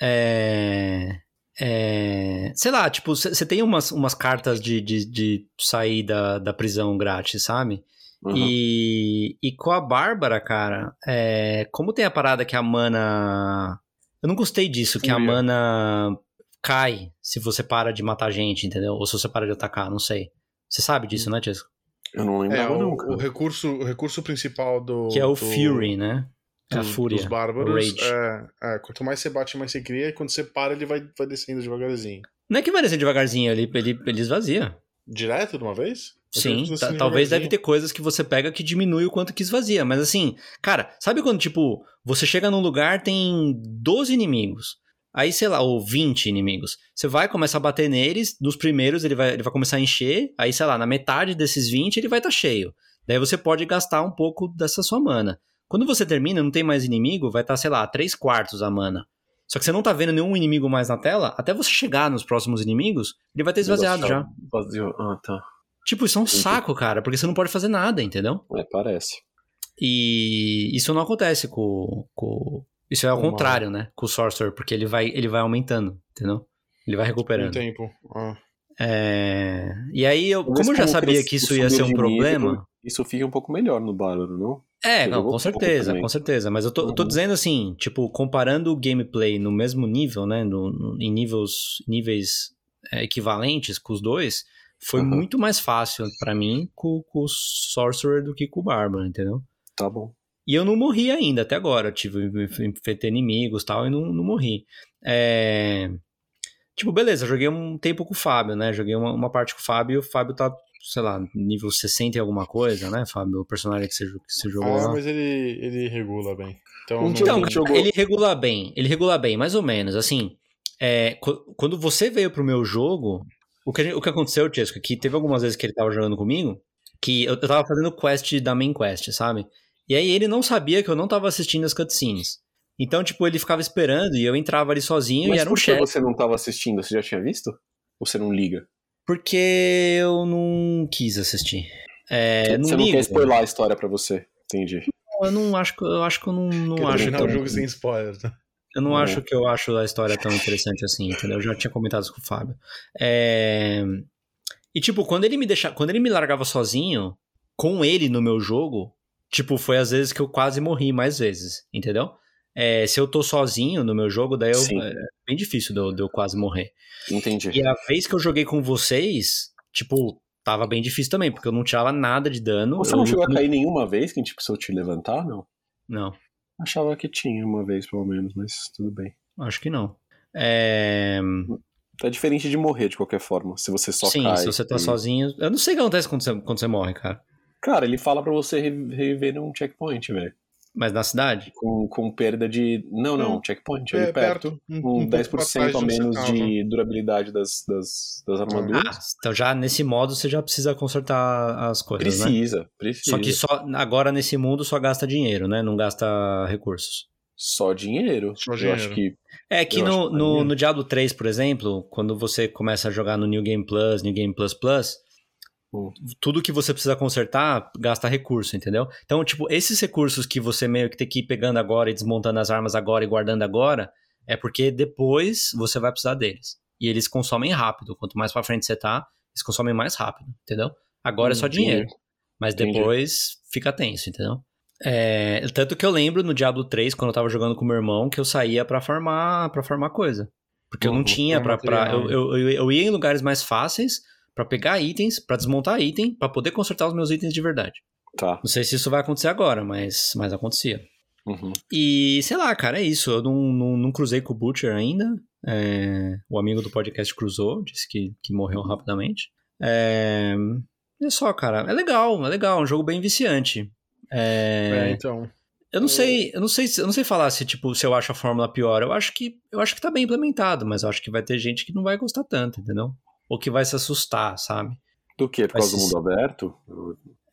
É. é, sei lá, tipo, você tem umas, umas cartas de, de, de sair da, da prisão grátis, sabe? Uhum. E, e com a Bárbara, cara, é, como tem a parada que a mana. Eu não gostei disso, que a mana cai se você para de matar gente, entendeu? Ou se você para de atacar, não sei. Você sabe disso, né, Tiesco? Eu não É, lembrava o, nunca. o recurso, o recurso principal do. Que é o do- Fury, né? É a do- fúria. Dos bárbaros. É, é, quanto mais você bate, mais você cria, e quando você para, ele vai, vai descendo devagarzinho. Não é que vai descer devagarzinho, ele, ele, ele esvazia. Direto de uma vez? Eu Sim, descendo talvez deve ter coisas que você pega que diminui o quanto que esvazia. Mas assim, cara, sabe quando, tipo, você chega num lugar, tem 12 inimigos. Aí, sei lá, ou 20 inimigos. Você vai, começa a bater neles, nos primeiros ele vai, ele vai começar a encher, aí, sei lá, na metade desses 20 ele vai estar cheio. Daí você pode gastar um pouco dessa sua mana. Quando você termina, não tem mais inimigo, vai estar, sei lá, 3 quartos a mana. Só que você não tá vendo nenhum inimigo mais na tela, até você chegar nos próximos inimigos, ele vai ter esvaziado já. Vazio. Ah, tá. Tipo, isso é um saco, cara, porque você não pode fazer nada, entendeu? É, parece. E isso não acontece com. com... Isso é ao Com contrário, né? Com o Sorcerer, porque ele vai, ele vai aumentando, entendeu? Ele vai Com o recuperando. tempo. Ah. É... E aí, eu, como eu já sabia que isso ia ser um nível, problema. Isso fica um pouco melhor no Bárbaro, não? É, não, com certeza, com certeza. Mas eu tô, eu tô Uhum. dizendo assim, tipo, comparando o gameplay no mesmo nível, né? no- no- em níveis, níveis é, equivalentes com os dois, foi Uhum. muito mais fácil pra mim com, com o Sorcerer do que com o Bárbaro, entendeu? Tá bom. E eu não morri ainda, até agora. Eu tive, enfrentei inimigos e tal, e não, não morri. É... Tipo, beleza, joguei um tempo com o Fábio, né? Joguei uma, uma parte com o Fábio e o Fábio tá, sei lá, nível 60 e alguma coisa, né, Fábio? O personagem que você, que você jogou Ah, lá. mas ele, ele regula bem. Então, Um Então, jogou- ele regula bem, ele regula bem, mais ou menos. Assim, é, qu- quando você veio pro meu jogo, o que, gente- o que aconteceu, Tiesco, é que teve algumas vezes que ele tava jogando comigo, que eu, eu tava fazendo quest da main quest, sabe? E aí ele não sabia que eu não tava assistindo as cutscenes. Então, tipo, ele ficava esperando e eu entrava ali sozinho Mas e era um por que chefe. você não tava assistindo? Você já tinha visto? Ou você não liga? Porque eu não quis assistir. É, não você não ligo. quer spoiler a história pra você. Entendi. Eu não acho que eu acho que eu não, não acho terminar tão, o jogo sem spoiler. tá? Eu não acho que eu acho a história tão interessante assim, entendeu? Eu já tinha comentado isso com o Fábio. É, E tipo, quando ele me deixa, quando ele me largava sozinho, com ele no meu jogo, tipo, foi às vezes que eu quase morri mais vezes, entendeu? É, se eu tô sozinho no meu jogo, daí eu, Sim. é bem difícil de eu, de eu quase morrer. Entendi. E a vez que eu joguei com vocês, tipo, tava bem difícil também, porque eu não tirava nada de dano. Você eu não chegou a cair nenhuma vez que a gente precisou te levantar, não? Não, Achava que tinha uma vez, pelo menos, mas tudo bem. acho que não. É... É diferente de morrer, de qualquer forma, se você só Sim, cai. se você tá e- sozinho. Eu não sei o que acontece quando você, quando você morre, cara. Cara, ele fala pra você re- reviver num checkpoint, velho. Mas na cidade? Com, com perda de... Não, não, checkpoint, ali É, perto. perto. Um, Com um pouco pra 10% trás a menos tava. de durabilidade das, das, das Ah, armaduras. então já nesse modo você já precisa consertar as coisas, né? precisa, precisa. Só que só, agora nesse mundo só gasta dinheiro, né? Não gasta recursos. Só dinheiro. Só Eu dinheiro. acho que É que Eu no, acho que no, no Diablo 3, por exemplo, quando você começa a jogar no New Game Plus, New Game Plus Plus, Hum. Tudo que você precisa consertar gasta recurso, entendeu? Então, tipo, esses recursos que você meio que tem que ir pegando agora e desmontando as armas agora e guardando agora, é porque depois você vai precisar deles. E eles consomem rápido. Quanto mais pra frente você tá, eles consomem mais rápido, entendeu? Agora é só Entendi. dinheiro. Mas Entendi. depois fica tenso, entendeu? É, tanto que eu lembro no Diablo 3, quando eu tava jogando com meu irmão, que eu saía pra farmar, pra farmar coisa. Porque eu não Uhum, tinha pra pra. eu, eu, eu, eu ia em lugares mais fáceis pra pegar itens, pra desmontar item, pra poder consertar os meus itens de verdade. tá. Não sei se isso vai acontecer agora, mas, mas acontecia. Uhum. E sei lá, cara, é isso. Eu não, não, não cruzei com o Butcher ainda. É, o amigo do podcast cruzou, disse que, que morreu rapidamente. É, é só, cara. É legal, é legal. É um jogo bem viciante. É, É, então. eu não sei, eu não sei, se- eu não sei falar se tipo se eu acho a fórmula pior. Eu acho que eu acho que tá bem implementado, mas eu acho que vai ter gente que não vai gostar tanto, entendeu? Ou que vai se assustar, sabe? Do que? Por Vai causa do se- mundo aberto?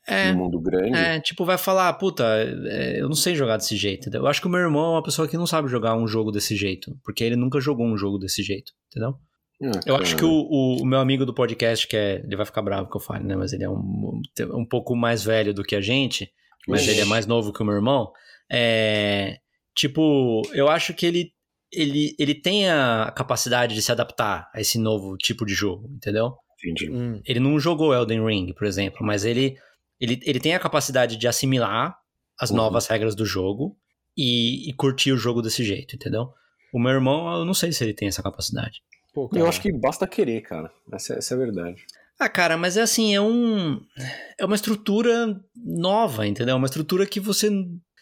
É, No mundo grande? é, tipo, vai falar, puta, é, eu não sei jogar desse jeito. entendeu? Eu acho que o meu irmão é uma pessoa que não sabe jogar um jogo desse jeito, porque ele nunca jogou um jogo desse jeito, entendeu? Ah, Eu cara. acho que o, o, o meu amigo do podcast, que é. Ele vai ficar bravo que eu fale, né? Mas ele é um, um pouco mais velho do que a gente, mas Ixi. ele é mais novo que o meu irmão. É. Tipo, eu acho que ele, ele, ele tem a capacidade de se adaptar a esse novo tipo de jogo, entendeu? Entendi. Hum. Ele não jogou Elden Ring, por exemplo, mas ele, ele, ele tem a capacidade de assimilar as Uhum. novas regras do jogo e, e curtir o jogo desse jeito, entendeu? O meu irmão, eu não sei se ele tem essa capacidade. Pô, Eu acho que basta querer, cara. Essa, essa é a verdade. Ah, cara, mas é assim, é um. É uma estrutura nova, entendeu? É Uma estrutura que você.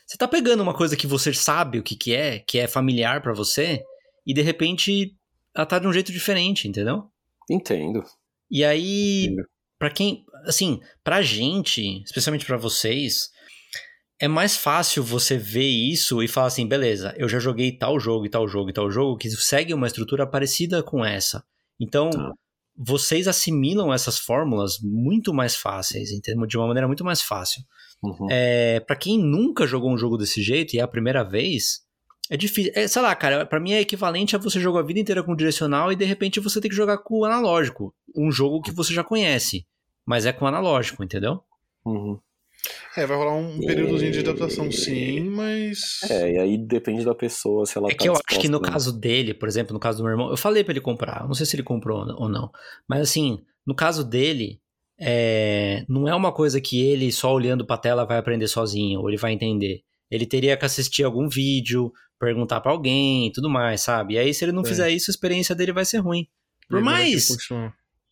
Você tá pegando uma coisa que você sabe o que, que é, que é familiar pra você, e de repente ela tá de um jeito diferente, entendeu? Entendo. E aí, pra quem. Assim, pra gente, especialmente pra vocês, é mais fácil você ver isso e falar assim: beleza, eu já joguei tal jogo e tal jogo e tal jogo que segue uma estrutura parecida com essa. Então, Tá. vocês assimilam essas fórmulas muito mais fáceis, entendeu? de uma maneira muito mais fácil. Uhum. É, para quem nunca jogou um jogo desse jeito e é a primeira vez, é difícil. É, sei lá, cara, pra mim é equivalente a você jogar a vida inteira com direcional e de repente você tem que jogar com o analógico. Um jogo que você já conhece, mas é com analógico, entendeu? Uhum. É, vai rolar um períodozinho de adaptação, sim, mas. É, e aí depende da pessoa se ela É tá que eu acho que no né? caso dele, por exemplo, no caso do meu irmão, eu falei pra ele comprar, eu não sei se ele comprou ou não, mas assim, no caso dele, é, não é uma coisa que ele só olhando pra tela vai aprender sozinho, ou ele vai entender. Ele teria que assistir algum vídeo, perguntar pra alguém e tudo mais, sabe? E aí, se ele não É. fizer isso, a experiência dele vai ser ruim. Por ele mais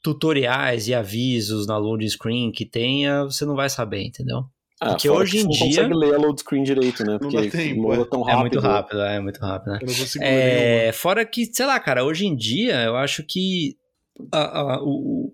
tutoriais e avisos na loading screen que tenha, você não vai saber, entendeu? Ah, porque hoje em você não dia- consegue ler a load screen direito, né? Não Porque dá tempo, muda é. tão É rápido. muito rápido, é muito rápido, né? Eu não consigo ler nenhuma. É, fora que, sei lá, cara, hoje em dia eu acho que a- a- o,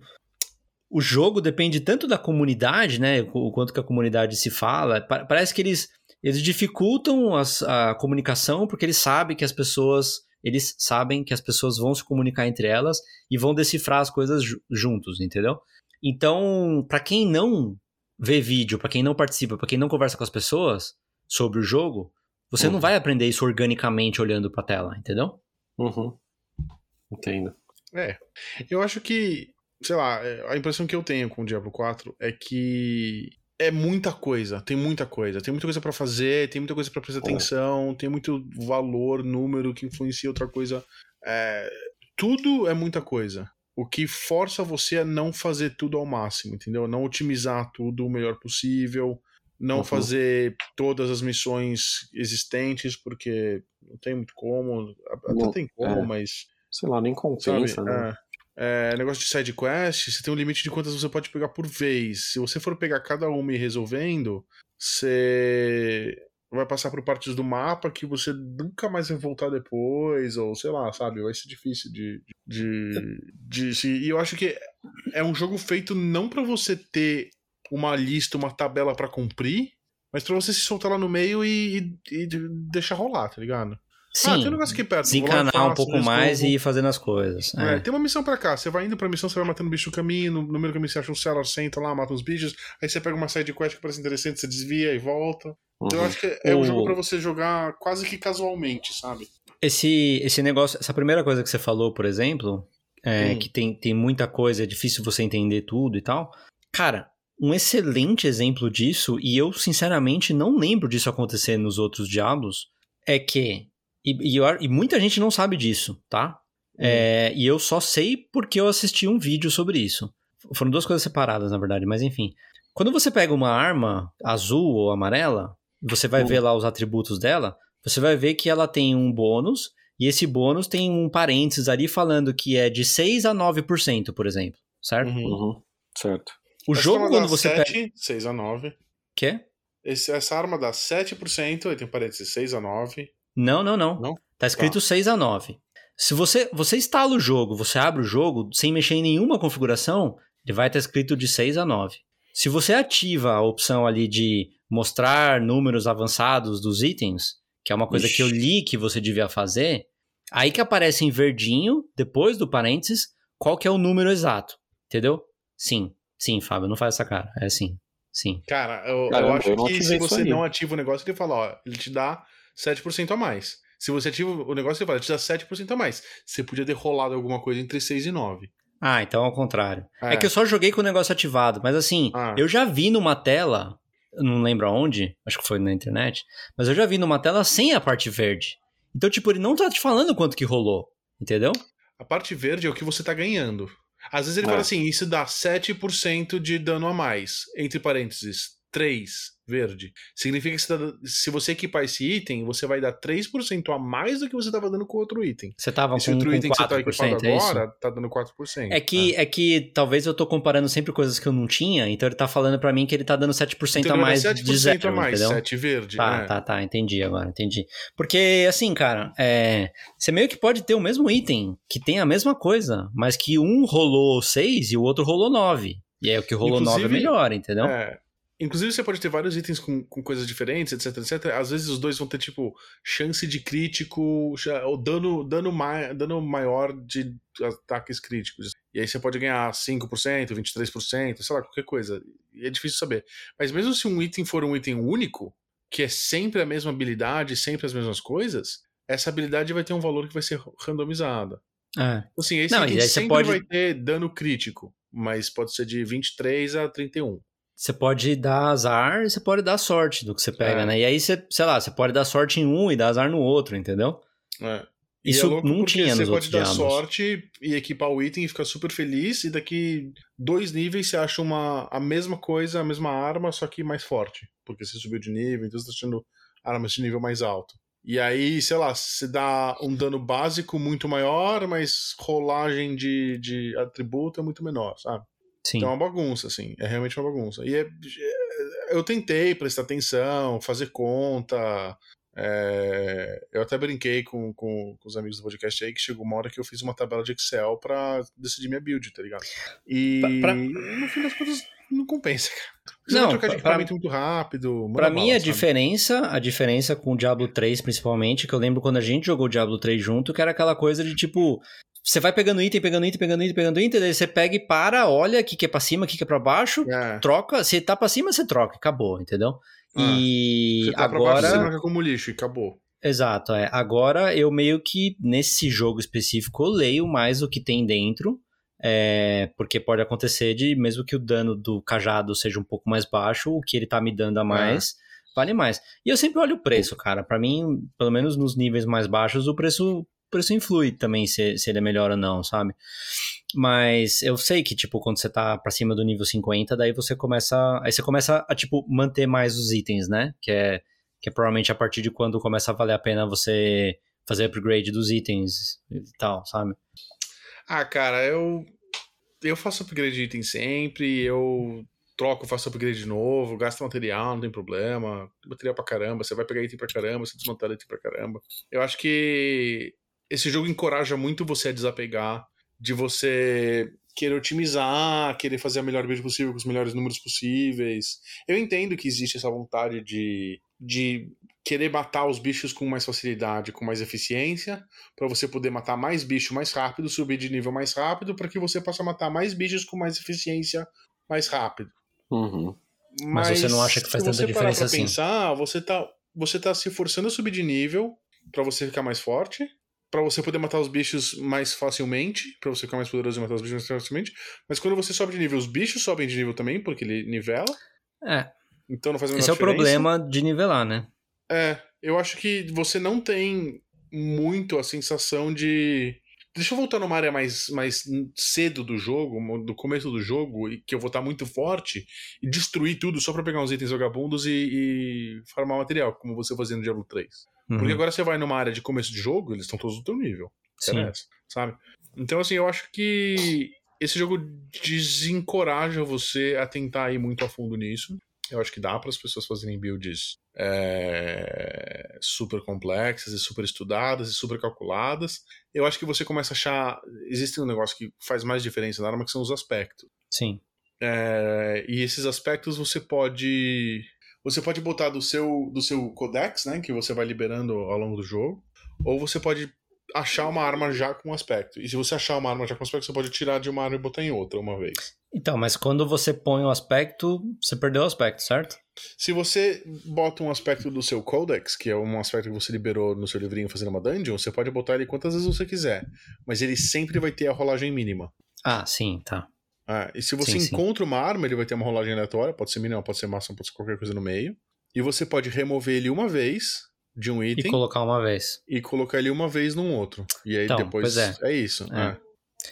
o jogo depende tanto da comunidade, né? O, quanto que a comunidade se fala. Pa- parece que eles, eles dificultam as- a comunicação porque eles sabem que as pessoas. Eles sabem que as pessoas vão se comunicar entre elas e vão decifrar as coisas ju- juntos, entendeu? Então, pra quem não vê vídeo, pra quem não participa, pra quem não conversa com as pessoas sobre o jogo, você não Uhum. vai aprender isso organicamente olhando pra tela, entendeu? Uhum. Entendo. É. Eu acho que, sei lá, é, a impressão que eu tenho com o Diablo 4 é que é muita coisa, tem muita coisa, tem muita coisa pra fazer, tem muita coisa pra prestar É. atenção, tem muito valor, número que influencia outra coisa. É, tudo é muita coisa. O que força você a não fazer tudo ao máximo, entendeu? Não otimizar tudo o melhor possível, não Uhum. fazer todas as missões existentes, porque não tem muito como. Até Não- tem como, é. mas Sei lá, nem sabe? compensa, né? É. É, negócio de side quest, você tem um limite de quantas você pode pegar por vez. Se você for pegar cada uma e resolvendo, você vai passar por partes do mapa que você nunca mais vai voltar depois, ou sei lá, sabe? Vai ser difícil de. de, de, de e eu acho que é um jogo feito não para você ter uma lista, uma tabela para cumprir, mas pra você se soltar lá no meio e, e, e deixar rolar, tá ligado? Sim, ah, tem um negócio aqui perto. desencanar um faço, pouco mais e ir fazendo as coisas. É, É. tem uma missão pra cá. Você vai indo pra missão, você vai matando bicho no caminho. No, no meio do caminho você acha um cellar, senta lá, mata uns bichos. Aí você pega uma side quest que parece interessante, você desvia e volta. Então eu Uhum. acho que é um O- jogo pra você jogar quase que casualmente, sabe? Esse, esse negócio, essa primeira coisa que você falou, por exemplo, é, Hum. que tem, tem muita coisa, é difícil você entender tudo e tal. Cara, um excelente exemplo disso, e eu sinceramente não lembro disso acontecer nos outros Diablos, é que. E, e eu- e muita gente não sabe disso, tá? É, e eu só sei porque eu assisti um vídeo sobre isso. Foram duas coisas separadas, na verdade, mas enfim. Quando você pega uma arma azul ou amarela, você vai Hum. ver lá os atributos dela, você vai ver que ela tem um bônus, e esse bônus tem um parênteses ali falando que é de 6 a 9%, por exemplo, certo? Uhum. Uhum. Certo. O Essa jogo, quando você pega. 7, 6 a 9. Quê? Esse, essa arma dá 7%, aí tem parênteses 6 a 9. Não, não, não. Não? Tá escrito 6 a 9. Se você, você instala o jogo, você abre o jogo, sem mexer em nenhuma configuração, ele vai estar escrito de 6 a 9. Se você ativa a opção ali de mostrar números avançados dos itens, que é uma coisa que eu Ixi. li que você devia fazer, aí que aparece em verdinho, depois do parênteses, qual que é o número exato. Entendeu? Sim. Sim, Fábio, não faz essa cara. É sim. Sim. Cara, eu, Caramba, eu acho eu que se isso você aí. não ativa o negócio, ele fala, ó, ele te dá 7% a mais. Se você ativa o negócio, ele fala, te dá 7% a mais. Você podia ter rolado alguma coisa entre 6 e 9. Ah, então ao contrário. É. É. que eu só joguei com o negócio ativado, mas assim, Ah. eu já vi numa tela, não lembro aonde, acho que foi na internet, mas eu já vi numa tela sem a parte verde. Então, tipo, ele não tá te falando quanto que rolou, entendeu? A parte verde é o que você tá ganhando. Às vezes ele É. fala assim, isso dá 7% de dano a mais. Entre parênteses, 3 verde. Significa que você tá- se você equipar esse item, você vai dar 3% a mais do que você tava dando com outro item. Você tava Esse com, outro com item que você tá 4%, equipado é isso? agora, tá dando 4%. É que, é que talvez eu tô comparando sempre coisas que eu não tinha, então ele tá falando pra mim que ele tá dando 7% Entendeu? a mais Era de zero, a mais, entendeu? 7 verde. Tá, é. tá, tá, entendi agora, entendi. Porque, assim, cara, é, você meio que pode ter o mesmo item, que tem a mesma coisa, mas que um rolou 6 e o outro rolou 9. E aí o que rolou 9 é melhor, entendeu? É. Inclusive, você pode ter vários itens com, com coisas diferentes, etc, etc. Às vezes os dois vão ter, tipo, chance de crítico, ou dano, dano, mai, dano maior de ataques críticos. E aí você pode ganhar 5%, 23%, sei lá, qualquer coisa. E é difícil saber. Mas mesmo se um item for um item único, que é sempre a mesma habilidade, sempre as mesmas coisas, essa habilidade vai ter um valor que vai ser randomizada. É. Então, Assim, esse Não, item e aí você sempre pode- vai ter dano crítico, mas pode ser de 23 a 31. Você pode dar azar e você pode dar sorte do que você pega, É. né? E aí você, sei lá, você pode dar sorte em um e dar azar no outro, entendeu? É. E Isso é não tinha você nos pode outros dar Diablos. sorte e equipar o item e ficar super feliz, e daqui dois níveis você acha uma, a mesma coisa, a mesma arma, só que mais forte. Porque você subiu de nível, então você tá achando armas de nível mais alto. E aí, sei lá, você dá um dano básico muito maior, mas rolagem de, de atributo é muito menor, sabe? Sim. Então é uma bagunça, assim. É realmente uma bagunça. E é- é- eu tentei prestar atenção, fazer conta. é, eu até brinquei com, com, com os amigos do podcast aí que chegou uma hora que eu fiz uma tabela de Excel pra decidir minha build, tá ligado? E Pra- pra- no fim das contas não compensa, cara. Você Não, trocar de pra- equipamento muito rápido. Pra mim, a sabe? diferença, a diferença com o Diablo 3, principalmente, que eu lembro quando a gente jogou o Diablo 3 junto, que era aquela coisa de tipo. Você vai pegando item, pegando item, pegando item, pegando item, daí você pega e para, olha o que, que é pra cima, o que, que é pra baixo, É. troca. Se tá pra cima, você troca, acabou, entendeu? Ah, E Você tá pra baixo, agora. você marca como lixo e acabou. Exato, é. Agora eu meio que, nesse jogo específico, eu leio mais o que tem dentro. é, porque pode acontecer de, mesmo que o dano do cajado seja um pouco mais baixo, o que ele tá me dando a mais vale mais. E eu sempre olho o preço, cara. Pra mim, pelo menos nos níveis mais baixos, o preço, o preço influi também se, se ele é melhor ou não, sabe? Mas eu sei que, tipo, quando você tá pra cima do nível 50, daí você começa. Aí você começa a, tipo, manter mais os itens, né? Que é, que é provavelmente a partir de quando começa a valer a pena você fazer upgrade dos itens e tal, sabe? Ah, cara, eu. Eu faço upgrade de item sempre, eu troco, faço upgrade de novo, gasto material, não tem problema. Material pra caramba, você vai pegar item pra caramba, você desmontar item pra caramba. Eu acho que esse jogo encoraja muito você a desapegar, de você querer otimizar, querer fazer a melhor build possível com os melhores números possíveis. Eu entendo que existe essa vontade de, de querer matar os bichos com mais facilidade, com mais eficiência, para você poder matar mais bicho mais rápido, subir de nível mais rápido, para que você possa matar mais bichos com mais eficiência mais rápido. Uhum. Mas, você não acha que faz se tanta você parar diferença pra assim? pensar, você tá, você tá se forçando a subir de nível para você ficar mais forte, para você poder matar os bichos mais facilmente, para você ficar mais poderoso e matar os bichos mais facilmente. Mas quando você sobe de nível, os bichos sobem de nível também, porque ele nivela. É, Então não faz a menor esse é o diferença. problema de nivelar, né? É, eu acho que você não tem muito a sensação de. Deixa eu voltar numa área mais, mais cedo do jogo, do começo do jogo, e que eu vou estar muito forte e destruir tudo só pra pegar uns itens vagabundos e, e farmar material, como você fazia no Diablo 3. Uhum. Porque agora você vai numa área de começo de jogo, eles estão todos do teu nível. Sim. Interessa, sabe? Então, assim, eu acho que esse jogo desencoraja você a tentar ir muito a fundo nisso. Eu acho que dá para as pessoas fazerem builds é, super complexas e super estudadas e super calculadas. Eu acho que você começa a achar. Existe um negócio que faz mais diferença na arma, que são os aspectos. Sim. É, e esses aspectos você pode. Você pode botar do seu, do seu codex, né? Que você vai liberando ao longo do jogo. Ou você pode achar uma arma já com aspecto. E se você achar uma arma já com aspecto, você pode tirar de uma arma e botar em outra uma vez. Então, mas quando você põe o aspecto, você perdeu o aspecto, certo? Se você bota um aspecto do seu codex, que é um aspecto que você liberou no seu livrinho fazendo uma dungeon, você pode botar ele quantas vezes você quiser. Mas ele sempre vai ter a rolagem mínima. Ah, sim, tá. Ah, e se você Sim, sim. encontra uma arma, ele vai ter uma rolagem aleatória, pode ser mínima, pode ser máxima, pode ser qualquer coisa no meio. E você pode remover ele uma vez de um E item colocar uma vez. e colocar ele uma vez num outro. E aí Então, depois pois é. isso. É. é.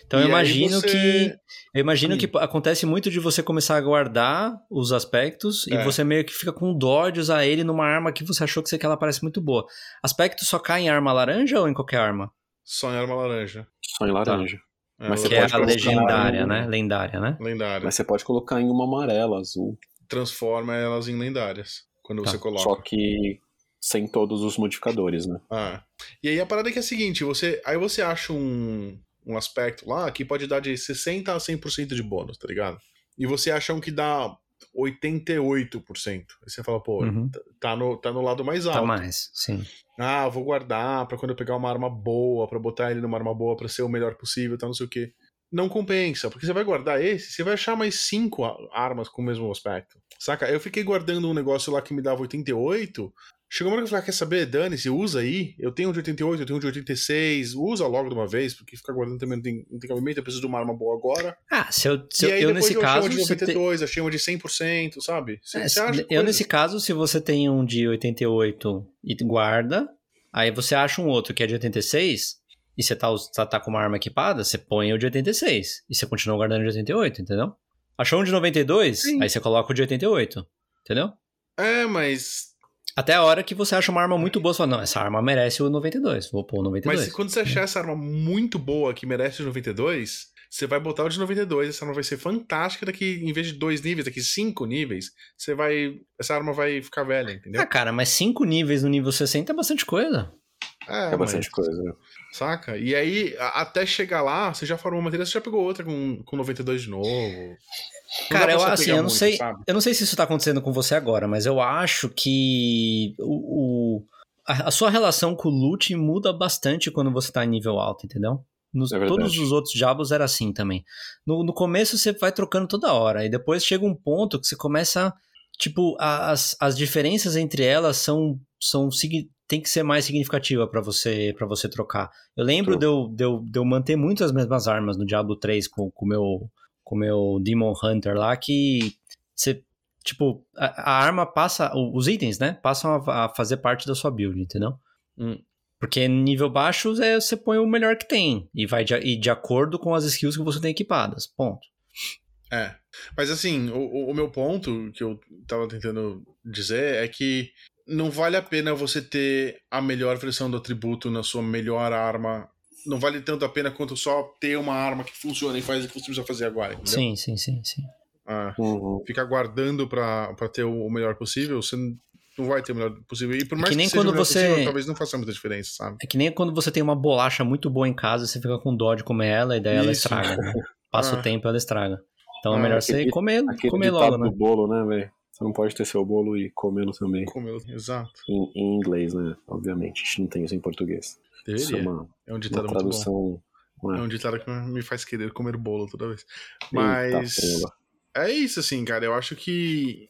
Então E eu imagino você- que eu imagino Hum. que acontece muito de você começar a guardar os aspectos e É. você meio que fica com dó de usar ele numa arma que você achou que você- que ela parece muito boa. Aspecto só cai em arma laranja ou em qualquer arma? Só em arma laranja. Só em laranja. É, Mas ela você que é pode a colocar legendária, um- né? Lendária, né? lendária. Mas você pode colocar em uma amarela, azul. Transforma elas em lendárias quando Tá. você coloca. Só que sem todos os modificadores, né? Ah. E aí a parada é que é a seguinte, você, aí você acha um, um aspecto lá que pode dar de 60 a 100% de bônus, tá ligado? E você acha um que dá 88%. Aí você fala, pô, Uhum. tá- tá, no, tá no lado mais alto. Tá mais, sim. Ah, eu vou guardar pra quando eu pegar uma arma boa, pra botar ele numa arma boa pra ser o melhor possível, tá não sei o quê. Não compensa, porque você vai guardar esse, você vai achar mais cinco armas com o mesmo aspecto. Saca? Eu fiquei guardando um negócio lá que me dava 88. Chegou uma hora que eu falei, ah, quer saber? Dane-se, usa aí. Eu tenho um de 88, eu tenho um de 86. Usa logo de uma vez, porque ficar guardando também não tem, não tem cabimento. Eu preciso de uma arma boa agora. Ah, se eu, se e eu, aí eu depois nesse eu achei caso, de você te- 92, achei uma de 100%, sabe? Você, É, você acha eu coisas. nesse caso, se você tem um de 88 e guarda, aí você acha um outro que é de 86 e você tá, tá, tá com uma arma equipada, você põe o de 86 e você continua guardando o de 88, entendeu? Achou um de 92, Sim. aí você coloca o de 88, entendeu? É, mas Até a hora que você acha uma arma muito boa, você fala, não, essa arma merece o 92, vou pôr o 92. Mas quando você achar essa arma muito boa que merece o 92, você vai botar o de 92, essa arma vai ser fantástica daqui, em vez de dois níveis, daqui cinco níveis, você vai. Essa arma vai ficar velha, entendeu? Ah, cara, mas 5 níveis no nível 60 é bastante coisa. É, É bastante mas- coisa, né? Saca? E aí, até chegar lá, você já farmou uma matéria, você já pegou outra com, com 92 de novo. Cara, eu assim, eu não muito, sei, sabe? eu não sei se isso tá acontecendo com você agora, mas eu acho que o, o- a, a sua relação com o loot muda bastante quando você tá em nível alto, entendeu? Nos, É todos os outros Diablos era assim também. No, no começo você vai trocando toda hora, e depois chega um ponto que você começa. Tipo, a- as, as diferenças entre elas são. são tem que ser mais significativa pra você para você trocar. Eu lembro True. de eu, de, eu, de eu manter muito as mesmas armas no Diablo 3 com o meu com o meu Demon Hunter lá, que você, tipo, a, a arma passa, os itens, né, passam a, a fazer parte da sua build, entendeu? Hum. Porque nível baixo é, você põe o melhor que tem, e vai de, e de acordo com as skills que você tem equipadas, ponto. É. Mas assim, o- o meu ponto que eu tava tentando dizer é que não vale a pena você ter a melhor versão do atributo na sua melhor arma não vale tanto a pena quanto só ter uma arma que funciona e faz o que você precisa fazer agora. Entendeu? Sim, sim, sim, sim. Ah, Uhum. ficar guardando pra, pra ter o melhor possível, você não- vai ter o melhor possível. E por É mais que nem seja o quando melhor você- possível, talvez não faça muita diferença, sabe? É que nem quando você tem uma bolacha muito boa em casa, você fica com dó de comer ela e daí ela Isso. estraga. né? Passa Ah. o tempo e ela estraga. Então é Ah, melhor você comer, Aquele comer logo, né? do bolo, né, velho? Você não pode ter seu bolo e comê-lo também. Como eu- Exato. Em, em inglês, né? Obviamente. A gente não tem isso em português. Isso é Deveria. uma, É um uma ditado muito bom. tradução. É um ditado que me faz querer comer bolo toda vez. Mas é isso, assim, cara. Eu acho que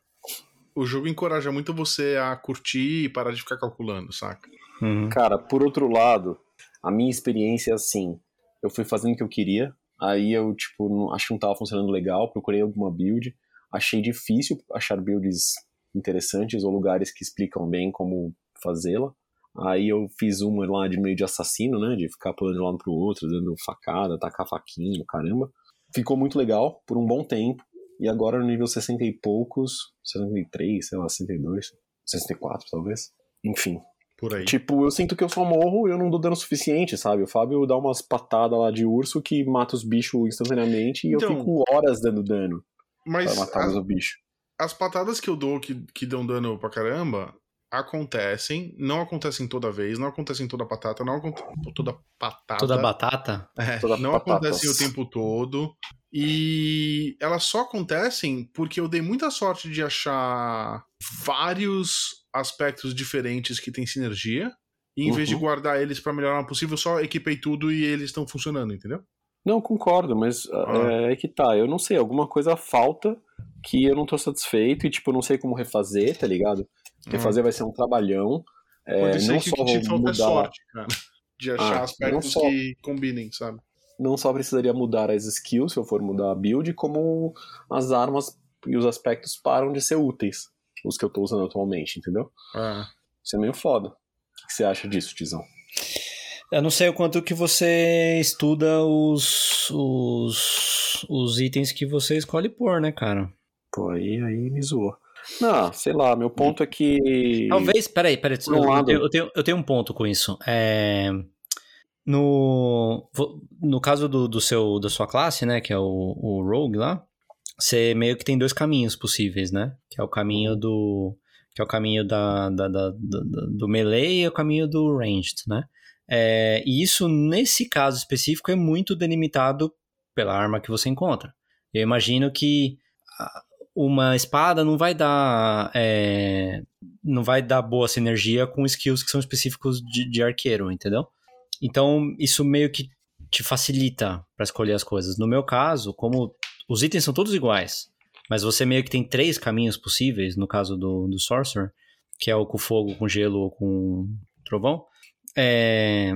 o jogo encoraja muito você a curtir e parar de ficar calculando, saca? Uhum. Cara, por outro lado, a minha experiência é assim. Eu fui fazendo o que eu queria. Aí eu, tipo, não, acho que não tava funcionando legal. Procurei alguma build. Achei difícil achar builds interessantes ou lugares que explicam bem como fazê-la. Aí eu fiz uma lá de meio de assassino, né? De ficar pulando de um lado pro outro, dando facada, tacar faquinha, caramba. Ficou muito legal por um bom tempo. E agora no nível 60 e poucos, 63, sei lá, 62, 64 talvez. Enfim, Por aí. Tipo, eu sinto que eu só morro e eu não dou dano suficiente, sabe? O Fábio dá umas patadas lá de urso que mata os bichos instantaneamente e Então- eu fico horas dando dano Mas pra matar as, os bichos. as patadas que eu dou que, que dão dano pra caramba acontecem. Não acontecem toda vez, não acontecem toda batata, não acontecem toda patata. Toda batata? É, Toda não batatas. acontecem o tempo todo. E elas só acontecem porque eu dei muita sorte de achar vários aspectos diferentes que têm sinergia. E em vez de Uhum. guardar eles pra melhorar o possível, eu só equipei tudo e eles estão funcionando, entendeu? Não, concordo, mas Ah. é, é que tá. Eu não sei, alguma coisa falta que eu não tô satisfeito e, tipo, eu não sei como refazer, tá ligado? Refazer vai ser um trabalhão. É, Pode ser não que só o que te falta é mudar, sorte, cara. De achar Ah, aspectos só- que combinem, sabe? não só precisaria mudar as skills se eu for mudar a build, como as armas e os aspectos param de ser úteis. Os que eu tô usando atualmente, entendeu? Ah. Isso é meio foda. O que você acha disso, Tizão? Eu não sei o quanto que você estuda os, os, os itens que você escolhe pôr, né, cara? Pô, aí, aí me zoou. Não, sei lá, meu ponto é que. Talvez, peraí, peraí. Um eu, lado- eu, tenho, eu tenho um ponto com isso. É, no, no caso do, do seu, da sua classe, né, que é o, o Rogue lá, você meio que tem dois caminhos possíveis, né? Que é o caminho do. Que é o caminho da, da, da- da- do melee e o caminho do ranged, né? É, e isso, nesse caso específico, é muito delimitado pela arma que você encontra. Eu imagino que uma espada não vai dar é, não vai dar boa sinergia com skills que são específicos de, de arqueiro, entendeu? Então isso meio que te facilita para escolher as coisas. No meu caso, como os itens são todos iguais, mas você meio que tem três caminhos possíveis, no caso do, do Sorcerer, que é o com fogo, com gelo ou com trovão, é,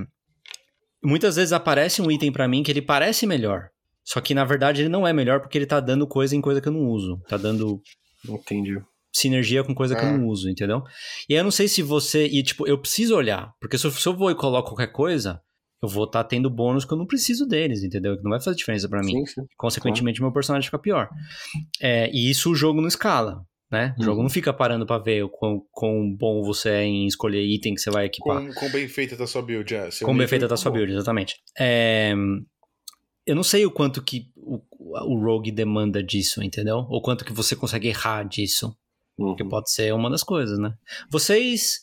muitas vezes aparece um item para mim que ele parece melhor, só que na verdade ele não é melhor porque ele tá dando coisa em coisa que eu não uso. Tá dando Entendi. sinergia com coisa que eu Ah. não uso, entendeu? E eu não sei se você. E tipo, eu preciso olhar. Porque se eu, vou e coloco qualquer coisa, eu vou estar tendo bônus que eu não preciso deles, entendeu? Que não vai fazer diferença pra mim. Sim, sim. Consequentemente, meu personagem fica pior. É, e isso o jogo não escala. Né? O jogo Uhum. não fica parando pra ver o quão, quão bom você é em escolher item que você vai equipar. Com, com bem feita da sua build, é. Seu Como nível efeito da tá sua build, exatamente. É, eu não sei o quanto que o, o Rogue demanda disso, entendeu? Ou quanto que você consegue errar disso. Uhum. Que pode ser uma das coisas, né? Vocês.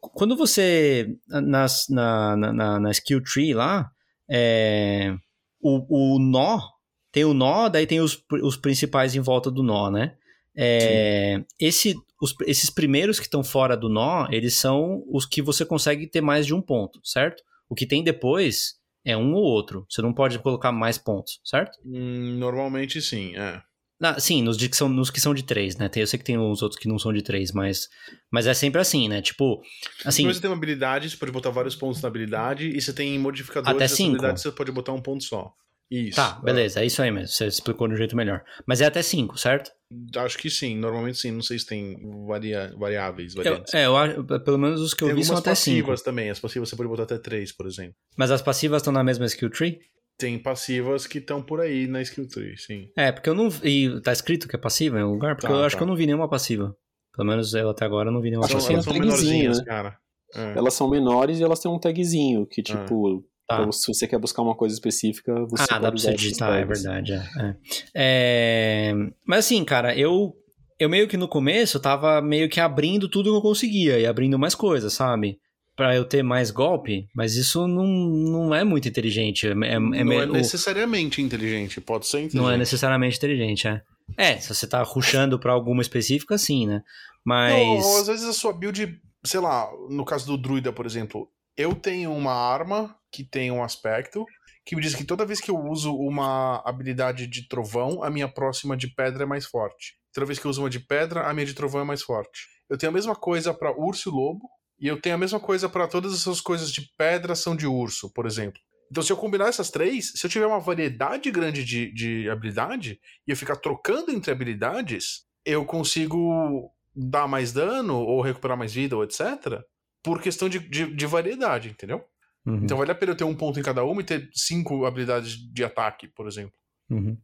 Quando você. Nas, na, na, na, na skill tree lá, é, o, o nó. Tem o nó, daí tem os, os principais em volta do nó, né? É, esse, os, esses primeiros que estão fora do nó, eles são os que você consegue ter mais de um ponto, certo? O que tem depois é um ou outro. Você não pode colocar mais pontos, certo? Hum, normalmente sim, é. Ah, sim, nos, de que são, nos que são de três, né? Tem, eu sei que tem uns outros que não são de três, mas, mas é sempre assim, né? Tipo, assim, Mas você tem uma habilidade, você pode botar vários pontos na habilidade, e você tem modificadores Até cinco. habilidade, você pode botar um ponto só. Isso. tá, beleza, é isso aí mesmo. Você explicou de um jeito melhor. Mas é até cinco, certo? Acho que sim, normalmente sim. Não sei se tem varia... variáveis, Eu, variantes. é, eu acho, pelo menos os que eu tem vi são até cinco. passivas também. As passivas você pode botar até três, por exemplo. Mas as passivas estão na mesma skill tree? Tem passivas que estão por aí na skill tree, sim. É, porque eu não. E tá escrito que é passiva em algum lugar? Porque Tá, eu acho tá. que eu não vi nenhuma passiva. Pelo menos eu até agora não vi nenhuma Acho São, passiva. elas são menorzinhas, né? cara. É. Elas são menores e elas têm um tagzinho que, tipo, Tá. Então, se você quer buscar uma coisa específica, você ah, pode dá pra você digitar, é verdade. É, é. É, Mas assim, cara, eu, eu meio que no começo tava meio que abrindo tudo que eu conseguia e abrindo mais coisas, sabe? Pra eu ter mais golpe, mas isso não, não é muito inteligente. É, é, é não é meio- o- necessariamente inteligente, pode ser inteligente. não é necessariamente inteligente, é. É, se você tá rushando pra alguma específica, sim, né? Mas. Não, ou às vezes a sua build, sei lá, no caso do druida, por exemplo, eu tenho uma arma que tem um aspecto que me diz que toda vez que eu uso uma habilidade de trovão, a minha próxima de pedra é mais forte. Toda vez que eu uso uma de pedra, a minha de trovão é mais forte. Eu tenho a mesma coisa pra urso e lobo, e eu tenho a mesma coisa pra todas essas coisas de pedra são de urso, por exemplo. Então, se eu combinar essas três, se eu tiver uma variedade grande de, de habilidade e eu ficar trocando entre habilidades, eu consigo dar mais dano ou recuperar mais vida ou etc. Por questão de, de, de variedade, entendeu? Uhum, Então vale a pena eu ter um ponto em cada uma e ter cinco habilidades de ataque, por exemplo. uhum.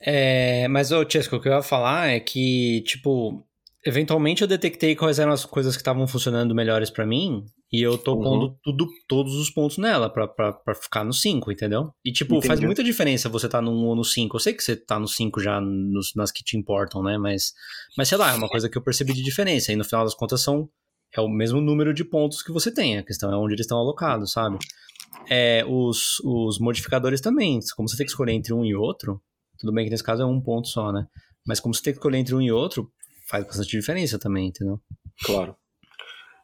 É, mas, ô, Chesco, o que eu ia falar é que, tipo, eventualmente eu detectei quais eram as coisas que estavam funcionando melhores pra mim e eu tô Uhum. pondo tudo, todos os pontos nela pra, pra, pra ficar no 5, entendeu? E, tipo, faz Entendi. muita diferença você tá no 1 ou no 5. Eu sei que você tá no 5 já nos- nas que te importam, né? Mas, mas sei lá, é uma coisa que eu percebi de diferença. E no final das contas são é o mesmo número de pontos que você tem. A questão é onde eles estão alocados, sabe? É, os, os modificadores também. Como você tem que escolher entre um e outro, tudo bem que nesse caso é um ponto só, né? Mas como você tem que escolher entre um e outro, faz bastante diferença também, entendeu? Claro.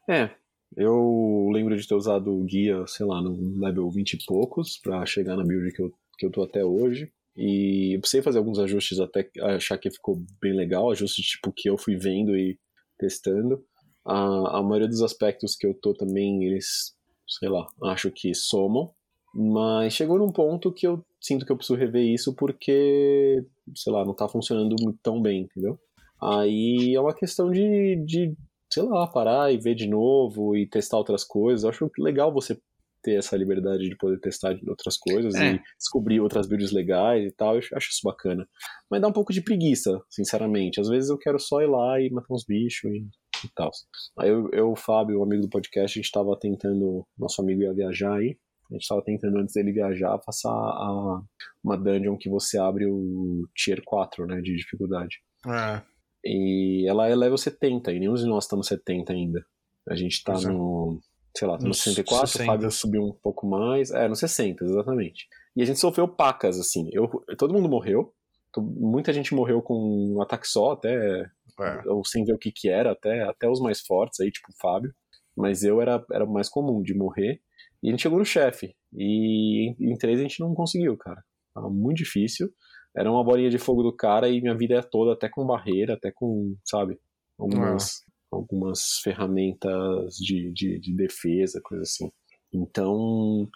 É, eu lembro de ter usado o guia, sei lá, no level 20 e poucos, pra chegar na build que eu, que eu tô até hoje. E eu precisei fazer alguns ajustes até achar que ficou bem legal, ajustes tipo que eu fui vendo e testando. A, a maioria dos aspectos que eu tô também, eles, sei lá, acho que somam. Mas chegou num ponto que eu sinto que eu preciso rever isso porque, sei lá, não tá funcionando tão bem, entendeu? Aí é uma questão de, de sei lá, parar e ver de novo e testar outras coisas. Eu acho legal você ter essa liberdade de poder testar outras coisas É. e descobrir outras builds legais e tal. Eu acho isso bacana. Mas dá um pouco de preguiça, sinceramente. Às vezes eu quero só ir lá e matar uns bichos e, e tal. Aí eu, eu, o Fábio, o amigo do podcast, a gente tava tentando. Nosso amigo ia viajar aí. A gente tava tentando, antes dele viajar, passar a, uma dungeon que você abre o tier 4, né, de dificuldade. É. E ela é level 70, e nenhum de nós no 70 ainda. A gente tá Pois é. no. Sei lá, tá no Nos 64, 60. o Fábio subiu um pouco mais. É, no 60, exatamente. E a gente sofreu pacas, assim. Eu, todo mundo morreu. To- Muita gente morreu com um ataque só, até. É. Ou sem ver o que que era, até, até os mais fortes aí, tipo o Fábio. Mas eu era, era o mais comum de morrer. E a gente chegou no chefe. E em, em três a gente não conseguiu, cara. Tava muito difícil. Era uma bolinha de fogo do cara e minha vida é toda, até com barreira, até com, sabe, algumas, algumas ferramentas de, de, de defesa, coisa assim. Então,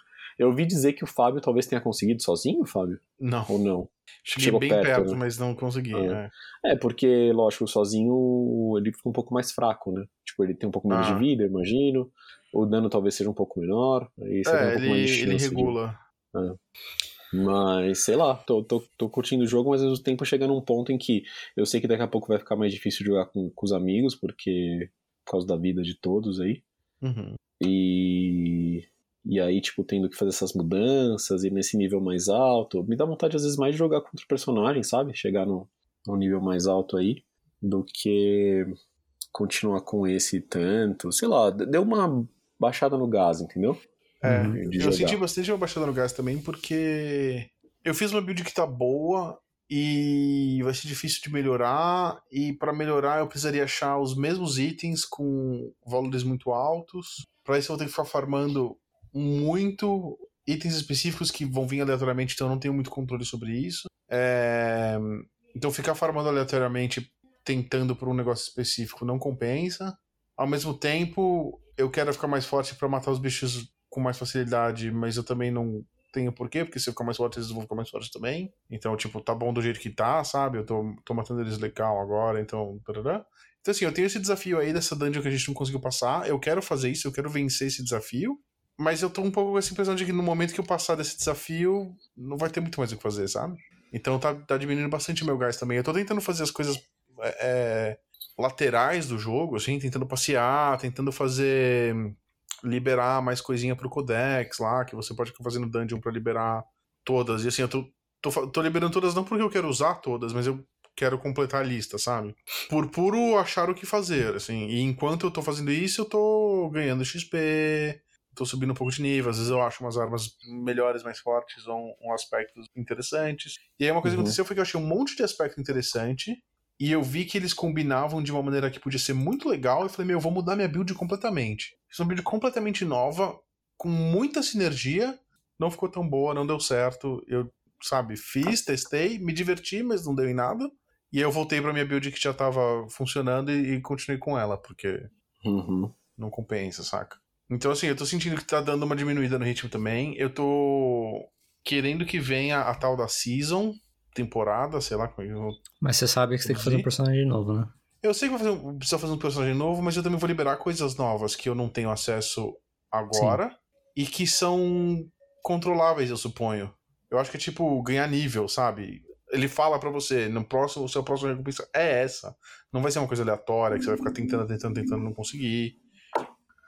eu ouvi dizer que o Fábio talvez tenha conseguido sozinho, Fábio? Não. Ou não? Cheguei Chegou bem perto, perto, né? mas não consegui. É. é. É, porque, lógico, sozinho ele fica um pouco mais fraco, né? Tipo, ele tem um pouco menos Ah. de vida, eu imagino. O dano talvez seja um pouco menor. Aí você tem um É, pouco ele, mais de ele chance de- regula. Mas, sei lá, tô, tô, tô curtindo o jogo, mas ao mesmo tempo chega num ponto em que eu sei que daqui a pouco vai ficar mais difícil jogar com, com os amigos, porque. por causa da vida de todos aí. Uhum. E. E aí, tipo, tendo que fazer essas mudanças e nesse nível mais alto, me dá vontade às vezes mais de jogar com outro personagem, sabe? Chegar no, no nível mais alto aí, do que continuar com esse tanto. Sei lá, deu uma baixada no gás, entendeu? É, Uhum. Eu senti bastante uma baixada no gás também, porque eu fiz uma build que tá boa e vai ser difícil de melhorar. E pra melhorar eu precisaria achar os mesmos itens com valores muito altos. Pra isso eu vou ter que ficar farmando muito itens específicos que vão vir aleatoriamente, então eu não tenho muito controle sobre isso. É, Então ficar farmando aleatoriamente tentando por um negócio específico não compensa. Ao mesmo tempo, eu quero ficar mais forte pra matar os bichos com mais facilidade, mas eu também não tenho porquê, porque se eu ficar mais forte, eles vão ficar mais fortes também. Então, tipo, tá bom do jeito que tá, sabe? Eu tô, tô matando eles legal agora, então. tarará. Então, assim, eu tenho esse desafio aí dessa dungeon que a gente não conseguiu passar. Eu quero fazer isso, eu quero vencer esse desafio. Mas eu tô um pouco com essa impressão de que no momento que eu passar desse desafio, não vai ter muito mais o que fazer, sabe? Então tá, tá diminuindo bastante meu gás também. Eu tô tentando fazer as coisas é, é, laterais do jogo, assim, tentando passear, tentando fazer liberar mais coisinha pro Codex lá, que você pode ficar fazendo dungeon pra liberar todas. E assim, eu tô, tô, tô liberando todas não porque eu quero usar todas, mas eu quero completar a lista, sabe? Por puro achar o que fazer, assim. E enquanto eu tô fazendo isso, eu tô ganhando XP, tô subindo um pouco de nível. Às vezes eu acho umas armas melhores, mais fortes, ou um, um aspectos interessantes. E aí uma coisa que Uhum. aconteceu foi que eu achei um monte de aspecto interessante. E eu vi que eles combinavam de uma maneira que podia ser muito legal. E falei, meu, eu vou mudar minha build completamente. Fiz uma build completamente nova, com muita sinergia. Não ficou tão boa, não deu certo. Eu, sabe, fiz, testei, me diverti, mas não deu em nada. E aí eu voltei pra minha build que já tava funcionando e, e continuei com ela, porque Uhum. não compensa, saca? Então, assim, eu tô sentindo que tá dando uma diminuída no ritmo também. Eu tô querendo que venha a tal da season, temporada, sei lá como é que eu vou Mas você sabe que você tem que fazer um Sim. personagem novo, né? eu sei que vai fazer precisa fazer um personagem novo, mas eu também vou liberar coisas novas que eu não tenho acesso agora e que são controláveis, eu suponho. Eu acho que é tipo ganhar nível, sabe? Ele fala pra você, no próximo, o seu próximo recompensa é essa. Não vai ser uma coisa aleatória que você vai ficar tentando, tentando, tentando não conseguir.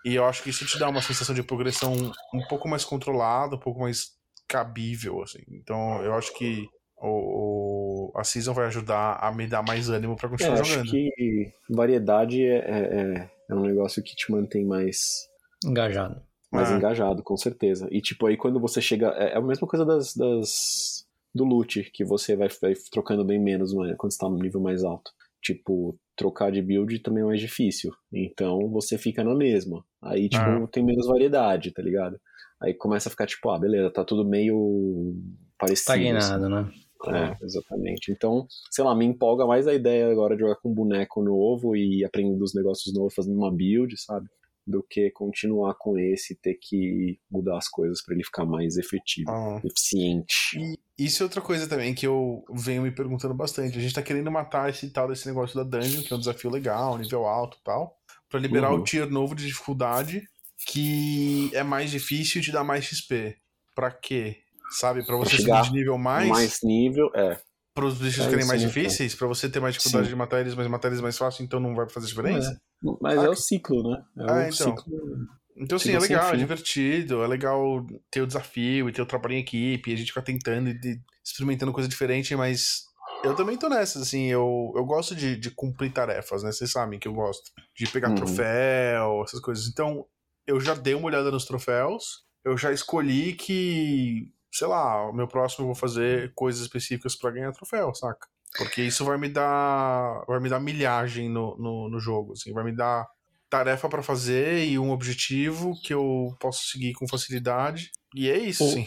E eu acho que isso te dá uma sensação de progressão um pouco mais controlada, um pouco mais cabível, assim. Então, eu acho que o, o- a season vai ajudar a me dar mais ânimo pra É, continuar acho jogando. que variedade é, é, é- é um negócio que te mantém mais, Engajado. mais Ah. engajado, com certeza. E tipo, aí quando você chega. É, é a mesma coisa das, das- do loot, que você vai, vai trocando bem menos né, quando está no nível mais alto. Tipo, trocar de build também é mais difícil. Então você fica na mesma. Aí, tipo, Ah. tem menos variedade, tá ligado? Aí começa a ficar tipo, ah, beleza, tá tudo meio parecido. assim. Estagnado, né? É, exatamente. Então, sei lá, me empolga mais a ideia agora de jogar com um boneco novo e aprendendo os negócios novos, fazendo uma build, sabe? Do que continuar com esse e ter que mudar as coisas pra ele ficar mais efetivo, Ah. eficiente. E isso é outra coisa também que eu venho me perguntando bastante. A gente tá querendo matar esse tal desse negócio da dungeon, que é um desafio legal, nível alto e tal, pra liberar Uhum. o tier novo de dificuldade, que é mais difícil e te dá mais XP. Pra quê? Sabe? Pra você chegar subir de nível mais, Mais nível, é. Para os bichos É ficarem mais né, difíceis, pra você ter mais dificuldade Sim. de matar eles, mas matar eles mais fácil, então não vai fazer diferença. Mas Ah, é o ciclo, né? É Ah, o então. ciclo. Então, assim, é legal, é divertido, é legal ter o desafio e ter o trabalho em equipe, e a gente ficar tentando e experimentando coisa diferente, mas eu também tô nessas, assim, eu, eu gosto de, de cumprir tarefas, né? Vocês sabem que eu gosto. De pegar Uhum. troféu, essas coisas. Então, eu já dei uma olhada nos troféus, eu já escolhi que, sei lá, o meu próximo eu vou fazer coisas específicas pra ganhar troféu, saca? Porque isso vai me dar. Vai me dar milhagem no, no, no jogo, assim, vai me dar tarefa pra fazer e um objetivo que eu posso seguir com facilidade. E é isso, O- sim.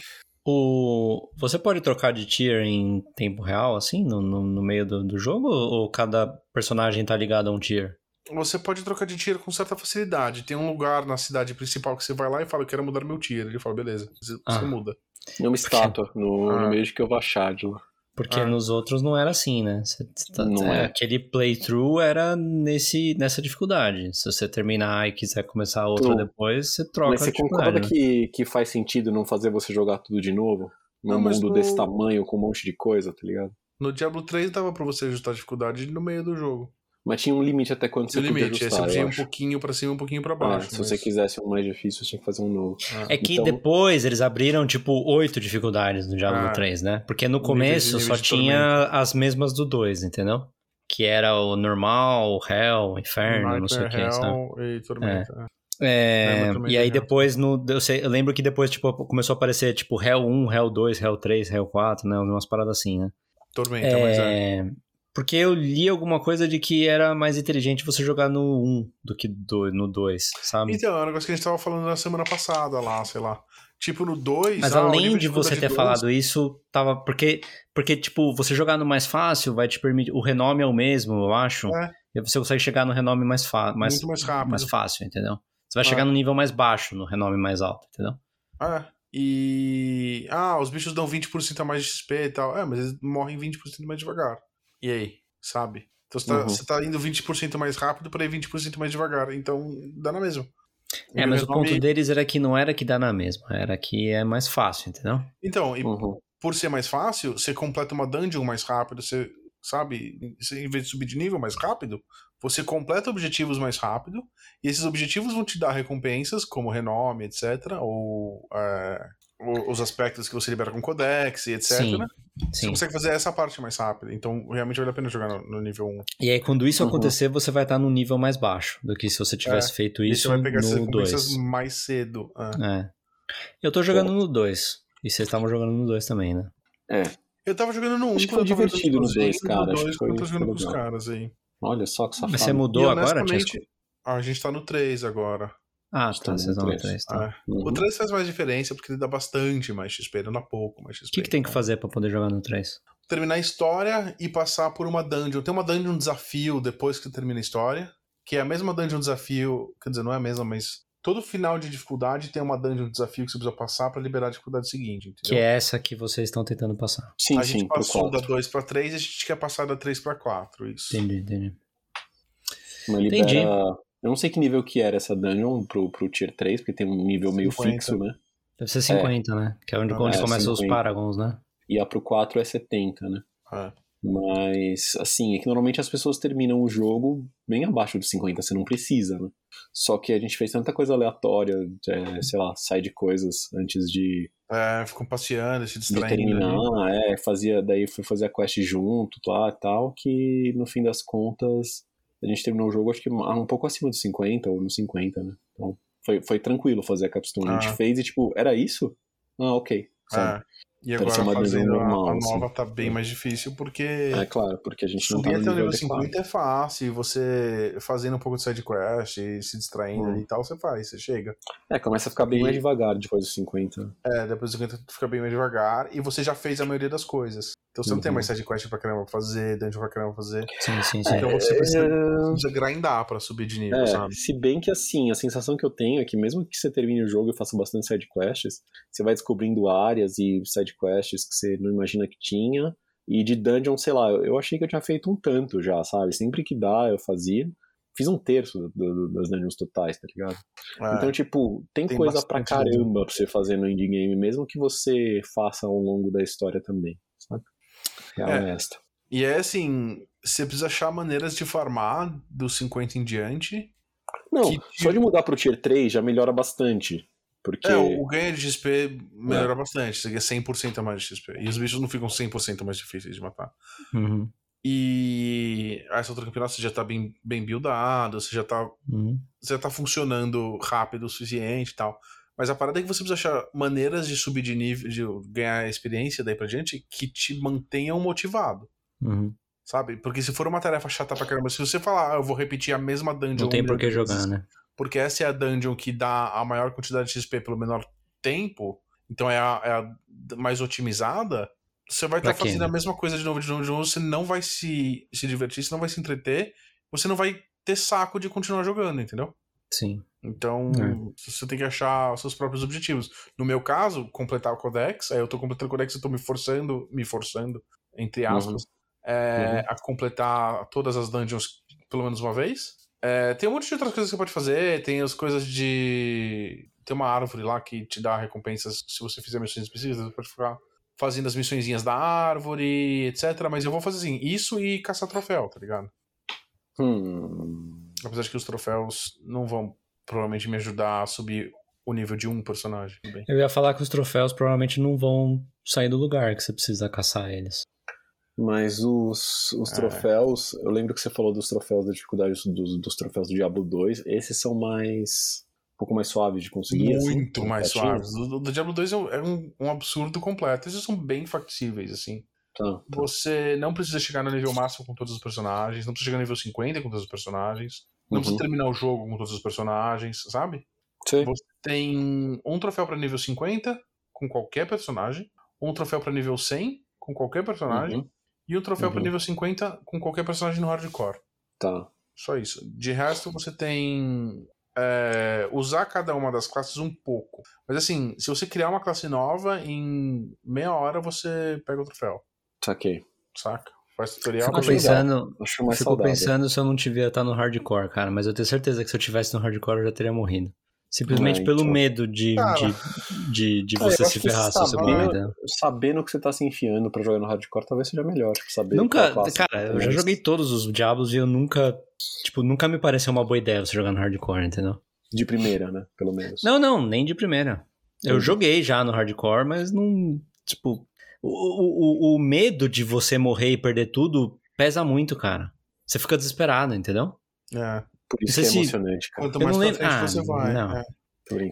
O... Você pode trocar de tier em tempo real, assim, no, no, no meio do, do jogo? Ou cada personagem tá ligado a um tier? Você pode trocar de tier com certa facilidade. Tem um lugar na cidade principal que você vai lá e fala, eu quero mudar meu tier. Ele fala, beleza, você, você Ah. muda. É uma estátua no, Ah. no meio de que eu vou achar de lá. Porque Ah. nos outros não era assim, né? Você tá- Não é, é. Aquele playthrough era nesse, nessa dificuldade. Se você terminar e quiser começar outra Tu- depois, você troca Mas você concorda né? que, que faz sentido não fazer você jogar tudo de novo? Num Não, mundo no- desse tamanho, com um monte de coisa, tá ligado? No Diablo 3 dava pra você ajustar a dificuldade no meio do jogo. Mas tinha um limite até quando você Tinha podia limite, aí você ajustar, podia um acho. pouquinho pra cima, um pouquinho pra É, baixo. se mas- você quisesse um mais difícil, você tinha que fazer um novo. É que Então- depois eles abriram, tipo, oito dificuldades no Diablo Ah. 3, né? Porque no Nível de- começo nível só tinha as mesmas do 2, entendeu? Que era o normal, o hell, o inferno, não sei o que? Hell e Tormenta. É, Lembra também e aí depois, no, eu, sei- eu lembro que depois, tipo, começou a aparecer, tipo, Hell 1, Hell 2, Hell 3, Hell 4, né? Umas paradas assim, né? Tormenta, mas é. É, Porque eu li alguma coisa de que era mais inteligente você jogar no 1 do que do, no 2, sabe? Então, é um negócio que a gente tava falando na semana passada lá, sei lá. Tipo, no 2. Mas ah, além de você dificuldade ter falado isso, tava. Porque, porque, tipo, você jogar no mais fácil vai te permitir. O renome é o mesmo, eu acho. É. E você consegue chegar no renome mais, fa... mais, Muito mais rápido. mais fácil, entendeu? Você vai É. chegar no nível mais baixo, no renome mais alto, entendeu? É. E. Ah, os bichos dão 20% a mais de XP e tal. É, mas eles morrem 20% mais devagar. E aí? Sabe? Então você tá, Uhum. você tá indo 20% mais rápido pra ir 20% mais devagar. Então dá na mesma. É, mas o ponto deles era que não era que dá na mesma, era que é mais fácil, entendeu? Então, e Uhum. por ser mais fácil, você completa uma dungeon mais rápido, você sabe? Em vez de subir de nível mais rápido, você completa objetivos mais rápido, e esses objetivos vão te dar recompensas, como renome, etc., ou é, os aspectos que você libera com codex e etc., Sim, né? Você sim. consegue fazer essa parte mais rápida. Então, realmente vale a pena jogar no, no nível 1. E aí, quando isso Uhum. acontecer, você vai estar num nível mais baixo do que se você tivesse feito E você isso vai pegar essas no recompensas 2. mais cedo. ah. É. Eu tô jogando no 2. E vocês estavam jogando no 2 também, né? É, Eu tava jogando no 1 Acho que quando foi divertido no sozinho, dois, cara, No acho 2 que foi- quando eu tô jogando com os caras aí. olha só que safado. Mas você E mudou agora, honestamente, Tiesco? a gente tá no 3 agora. Ah, tá. no Vocês estão no três. 3, tá. Ah, Uhum. O 3 faz mais diferença porque ele dá bastante mais XP, não dá pouco mais XP. O que, que tem que então. fazer pra poder jogar no 3? Terminar a história e passar por uma dungeon. Tem uma dungeon desafio depois que termina a história, que é a mesma dungeon desafio, quer dizer, não é a mesma, mas todo final de dificuldade tem uma dungeon desafio que você precisa passar pra liberar a dificuldade seguinte, entendeu? Que é essa que vocês estão tentando passar. Sim, a gente sim, pro passou da 4. 2 pra 3 e a gente quer passar da 3 pra 4, isso. Entendi, entendi. Mas libera... Entendi. Eu não sei que nível que era essa dungeon pro, pro Tier 3, porque tem um nível meio 50. fixo, né? Deve ser 50, né? Que é onde, Ah, onde é, começam os 50. Paragons, né? E a pro 4 é 70, né? É. Mas, assim, é que normalmente as pessoas terminam o jogo bem abaixo dos 50, você não precisa, né? Só que a gente fez tanta coisa aleatória, é, sei lá, side coisas antes de, É, ficam passeando, se de distraindo. terminar, ali. é, fazia, daí foi fazer a quest junto lá e tal, que no fim das contas a gente terminou o jogo acho que um pouco acima dos 50 ou nos 50, né? Então foi, foi tranquilo fazer a capstone. A Ah. gente fez e tipo, era isso? Ah, ok. Sabe? É. E agora uma a, normal, a assim. nova tá bem mais difícil porque É, claro, porque a gente não tá subir no até o nível nível adequado. 50 é fácil, e você fazendo um pouco de side quest e se distraindo Hum. e tal, você faz, você chega. É, começa a ficar bem E- mais devagar depois dos 50. É, depois do 50 fica bem mais devagar e você já fez a maioria das coisas. Então você não tem Uhum. mais side quest pra caramba pra fazer, dungeon pra caramba pra fazer. Sim, sim, sim. Então você precisa, É, precisa grindar pra subir de nível, É, sabe? se bem que assim, a sensação que eu tenho é que mesmo que você termine o jogo e faça bastante side quests, você vai descobrindo áreas e side quests que você não imagina que tinha. E de dungeon, sei lá, eu achei que eu tinha feito um tanto já, sabe? Sempre que dá, eu fazia. Fiz um terço do- do- das dungeons totais, tá ligado? É. Então, tipo, tem, Tem coisa pra caramba pra você fazer no indie game, mesmo que você faça ao longo da história também, sabe? Real É. é esta. E é assim, você precisa achar maneiras de farmar dos 50 em diante. Não, Que- só de mudar pro tier 3 já melhora bastante. Porque. É, o, ganho de XP melhora bastante, você ganha 100% a mais de XP. E os bichos não ficam 100% mais difíceis de matar. Uhum, E a essa outra campeonato você já tá bem, bem buildado, você já tá, uhum. você já tá funcionando rápido o suficiente e tal. Mas a parada é que você precisa achar maneiras de subir de nível, de ganhar experiência daí pra diante que te mantenham motivado. Uhum. Sabe? Porque se for uma tarefa chata pra caramba, se você falar, ah, eu vou repetir a mesma dungeon. Não tem por que jogar, né? Porque essa é a dungeon que dá a maior quantidade de XP pelo menor tempo, então é a, é a mais otimizada. Você vai estar quê, fazendo né? a mesma coisa de novo, de novo, de novo. Você não vai se, se divertir, você não vai se entreter, você não vai ter saco de continuar jogando, entendeu? Sim. Então, você tem que achar os seus próprios objetivos. No meu caso, completar o Codex, aí eu tô completando o Codex, eu tô me forçando, me forçando, entre aspas, é, a completar todas as dungeons pelo menos uma vez. É, tem um monte de outras coisas que você pode fazer, tem as coisas de. Tem uma árvore lá que te dá recompensas se você fizer missões específicas, você pode ficar fazendo as missõezinhas da árvore, etc. Mas eu vou fazer assim, isso e caçar troféu, tá ligado? Hum. Apesar de que os troféus não vão provavelmente me ajudar a subir o nível de um personagem. Bem. Eu ia falar que os troféus provavelmente não vão sair do lugar que você precisa caçar eles. Mas os, os É. troféus, eu lembro que você falou dos troféus da dificuldade dos, dos troféus do Diablo 2, esses são mais. um pouco mais suaves de conseguir. assim, Muito mais completinho? suaves. O do, do Diablo 2 é um, é um, um absurdo completo. Esses são bem factíveis, assim. Tá, tá. Você não precisa chegar no nível máximo com todos os personagens, não precisa chegar no nível 50 com todos os personagens, não Uhum. precisa terminar o jogo com todos os personagens, sabe? Sei. Você tem um troféu pra nível 50 com qualquer personagem, um troféu pra nível 100 com qualquer personagem Uhum. E um troféu Uhum. nível 50 com qualquer personagem no hardcore. Tá. Só isso. De resto, você tem. é, usar cada uma das classes um pouco. Mas assim, se você criar uma classe nova, em meia hora você pega o troféu. Saquei. Saca? Faz tutorial. Fico pensando, Acho mais fico saudável. pensando se eu não devia estar no hardcore, cara. Mas eu tenho certeza que se eu tivesse no hardcore eu já teria morrido. Simplesmente É, pelo então. medo de, Cara. de, de, de você se ferrar se você entendeu? Sabendo que você tá se enfiando pra jogar no hardcore, talvez seja melhor. Tipo, saber Nunca, classe cara, eu já tem. joguei todos os Diablos e eu nunca, tipo, nunca me pareceu uma boa ideia você jogar no hardcore, entendeu? De primeira, né? Pelo menos. Não, não, nem de primeira. Eu Entendi. joguei já no hardcore, mas não, tipo, o, o, o- o medo de você morrer e perder tudo pesa muito, cara. Você fica desesperado, entendeu? É. Por isso Não que é se- emocionante, cara. Quanto Eu mais não pra lembro- frente Ah, você vai. não. é.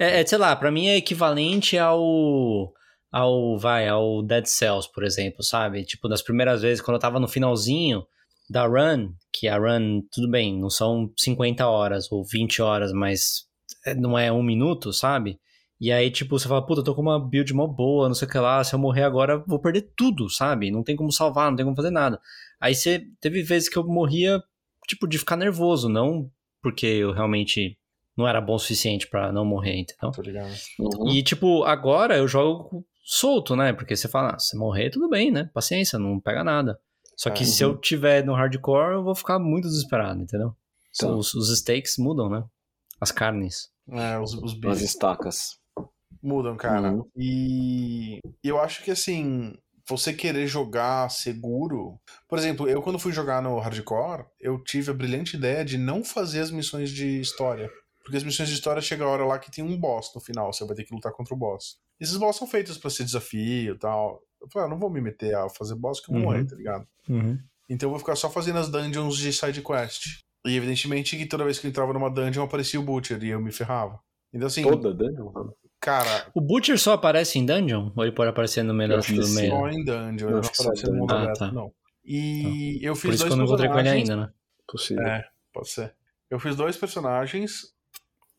É, é, sei lá, pra mim é equivalente ao. ao. vai, ao Dead Cells, por exemplo, sabe? Tipo, nas primeiras vezes, quando eu tava no finalzinho da run, que a run, tudo bem, não são 50 horas ou 20 horas, mas é- não é um minuto, sabe? E aí, tipo, você fala, puta, eu tô com uma build mó boa, não sei o que lá, se eu morrer agora, eu vou perder tudo, sabe? Não tem como salvar, não tem como fazer nada. Aí você teve vezes que eu morria, tipo, de ficar nervoso, não porque eu realmente não era bom o suficiente pra não morrer, entendeu? Tô ligado. Uhum. E, tipo, agora eu jogo solto, né? Porque você fala, ah, se morrer, tudo bem, né? Paciência, não pega nada. Só que É, se eu tiver no hardcore, eu vou ficar muito desesperado, entendeu? Tá. Os, os steaks mudam, né? As carnes. É, os, os As bichos estacas. mudam, cara. Uhum. E eu acho que assim, você querer jogar seguro. Por exemplo, eu quando fui jogar no hardcore, eu tive a brilhante ideia de não fazer as missões de história. Porque as missões de história chega a hora lá que tem um boss no final, você vai ter que lutar contra o boss. Esses boss são feitos pra ser desafio e tal. Eu falei, ah, não vou me meter a fazer boss que eu vou Uhum. morrer, tá ligado? Então eu vou ficar só fazendo as dungeons de side quest. E evidentemente que toda vez que eu entrava numa dungeon aparecia o Butcher e eu me ferrava. Então assim, Toda dungeon? Cara, O Butcher só aparece em dungeon? Ou ele pode aparecer no que do meio? só em dungeon, não acho que só aparece no dungeon. mundo Ah, aberto, tá. não. E eu fiz Por isso dois que eu não encontrei com ele personagens. ainda, né? Possível. É, pode ser. Eu fiz dois personagens.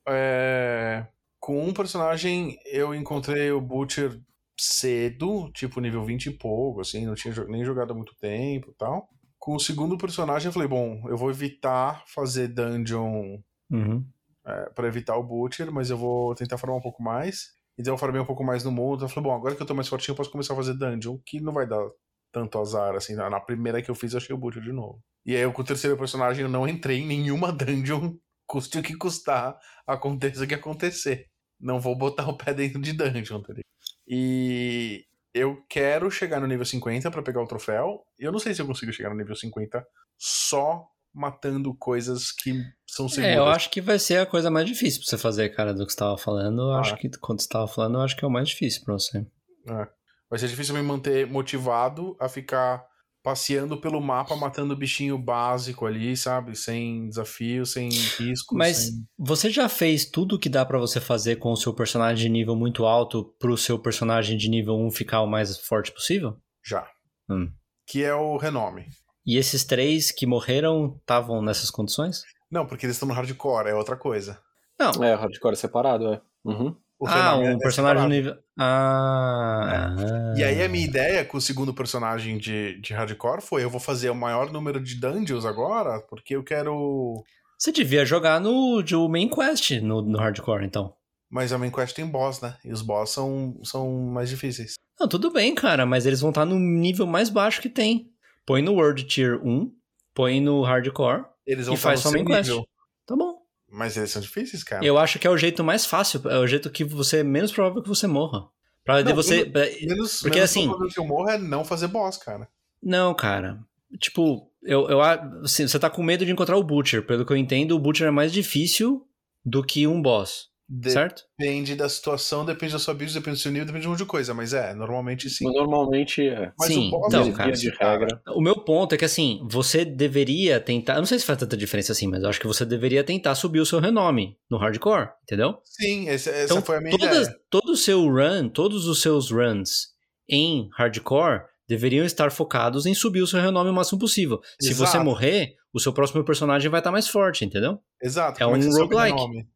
é, Com um personagem eu encontrei o Butcher cedo, tipo nível 20 e pouco, assim, não tinha nem jogado há muito tempo e tal. Com o segundo personagem eu falei, bom, eu vou evitar fazer dungeon Uhum. É, para evitar o Butcher, mas eu vou tentar farmar um pouco mais. Então eu farmei um pouco mais no mundo. Eu falei, bom, agora que eu tô mais fortinho, eu posso começar a fazer dungeon, que não vai dar tanto azar, assim. Na primeira que eu fiz, eu achei o Butcher de novo. E aí com o terceiro personagem, eu não entrei em nenhuma dungeon, custe o que custar, aconteça o que acontecer. Não vou botar o pé dentro de dungeon, tá ligado? E eu quero chegar no nível 50 pra pegar o troféu. E eu não sei se eu consigo chegar no nível 50 só matando coisas que são seguras. É, eu acho que vai ser a coisa mais difícil pra você fazer, cara, do que você tava falando. Eu Ah. acho que quando você tava falando, eu acho que é o mais difícil pra você. É. Vai ser difícil me manter motivado a ficar passeando pelo mapa, matando bichinho básico ali, sabe? Sem desafio, sem risco. Mas sem- você já fez tudo que dá pra você fazer com o seu personagem de nível muito alto pro seu personagem de nível 1 ficar o mais forte possível? Já. Hum. Que é o renome. E esses três que morreram estavam nessas condições? Não, porque eles estão no hardcore, é outra coisa. Não. É, hardcore é separado, é. Uhum. O ah, um é personagem separado. nível. Ah. ah. E aí a minha ideia com o segundo personagem de, de hardcore foi eu vou fazer o maior número de dungeons agora, porque eu quero... Você devia jogar no de main quest no, no hardcore, então. Mas a main quest tem boss, né? E os boss são, são mais difíceis. Não, tudo bem, cara, mas eles vão estar no nível mais baixo que tem. Põe no World Tier 1, põe no hardcore Eles vão e faz só main quest. nível. Tá bom. Mas eles são difíceis, cara. Eu acho que é o jeito mais fácil, é o jeito que você é menos provável que você morra. Pra de Não, você. menos- pra- Menos, Porque menos assim- provável que eu morro é não fazer boss, cara. Não, cara. Tipo, eu, eu assim, você tá com medo de encontrar o Butcher. Pelo que eu entendo, o Butcher é mais difícil do que um boss. Certo? Depende da situação, depende da sua build, depende do seu nível, depende de um monte de coisa. Mas é, normalmente sim. Normalmente é. Mas Sim, o então, é cara. de regra. O meu ponto é que assim, você deveria tentar. Eu não sei se faz tanta diferença assim, mas eu acho que você deveria tentar subir o seu renome no hardcore, entendeu? Sim, esse- essa Então, foi a minha todas, ideia. todo o seu run, todos os seus runs em hardcore deveriam estar focados em subir o seu renome o máximo possível. Se Exato. você morrer, o seu próximo personagem vai estar mais forte, entendeu? Exato. é Como um que você sobe roguelike.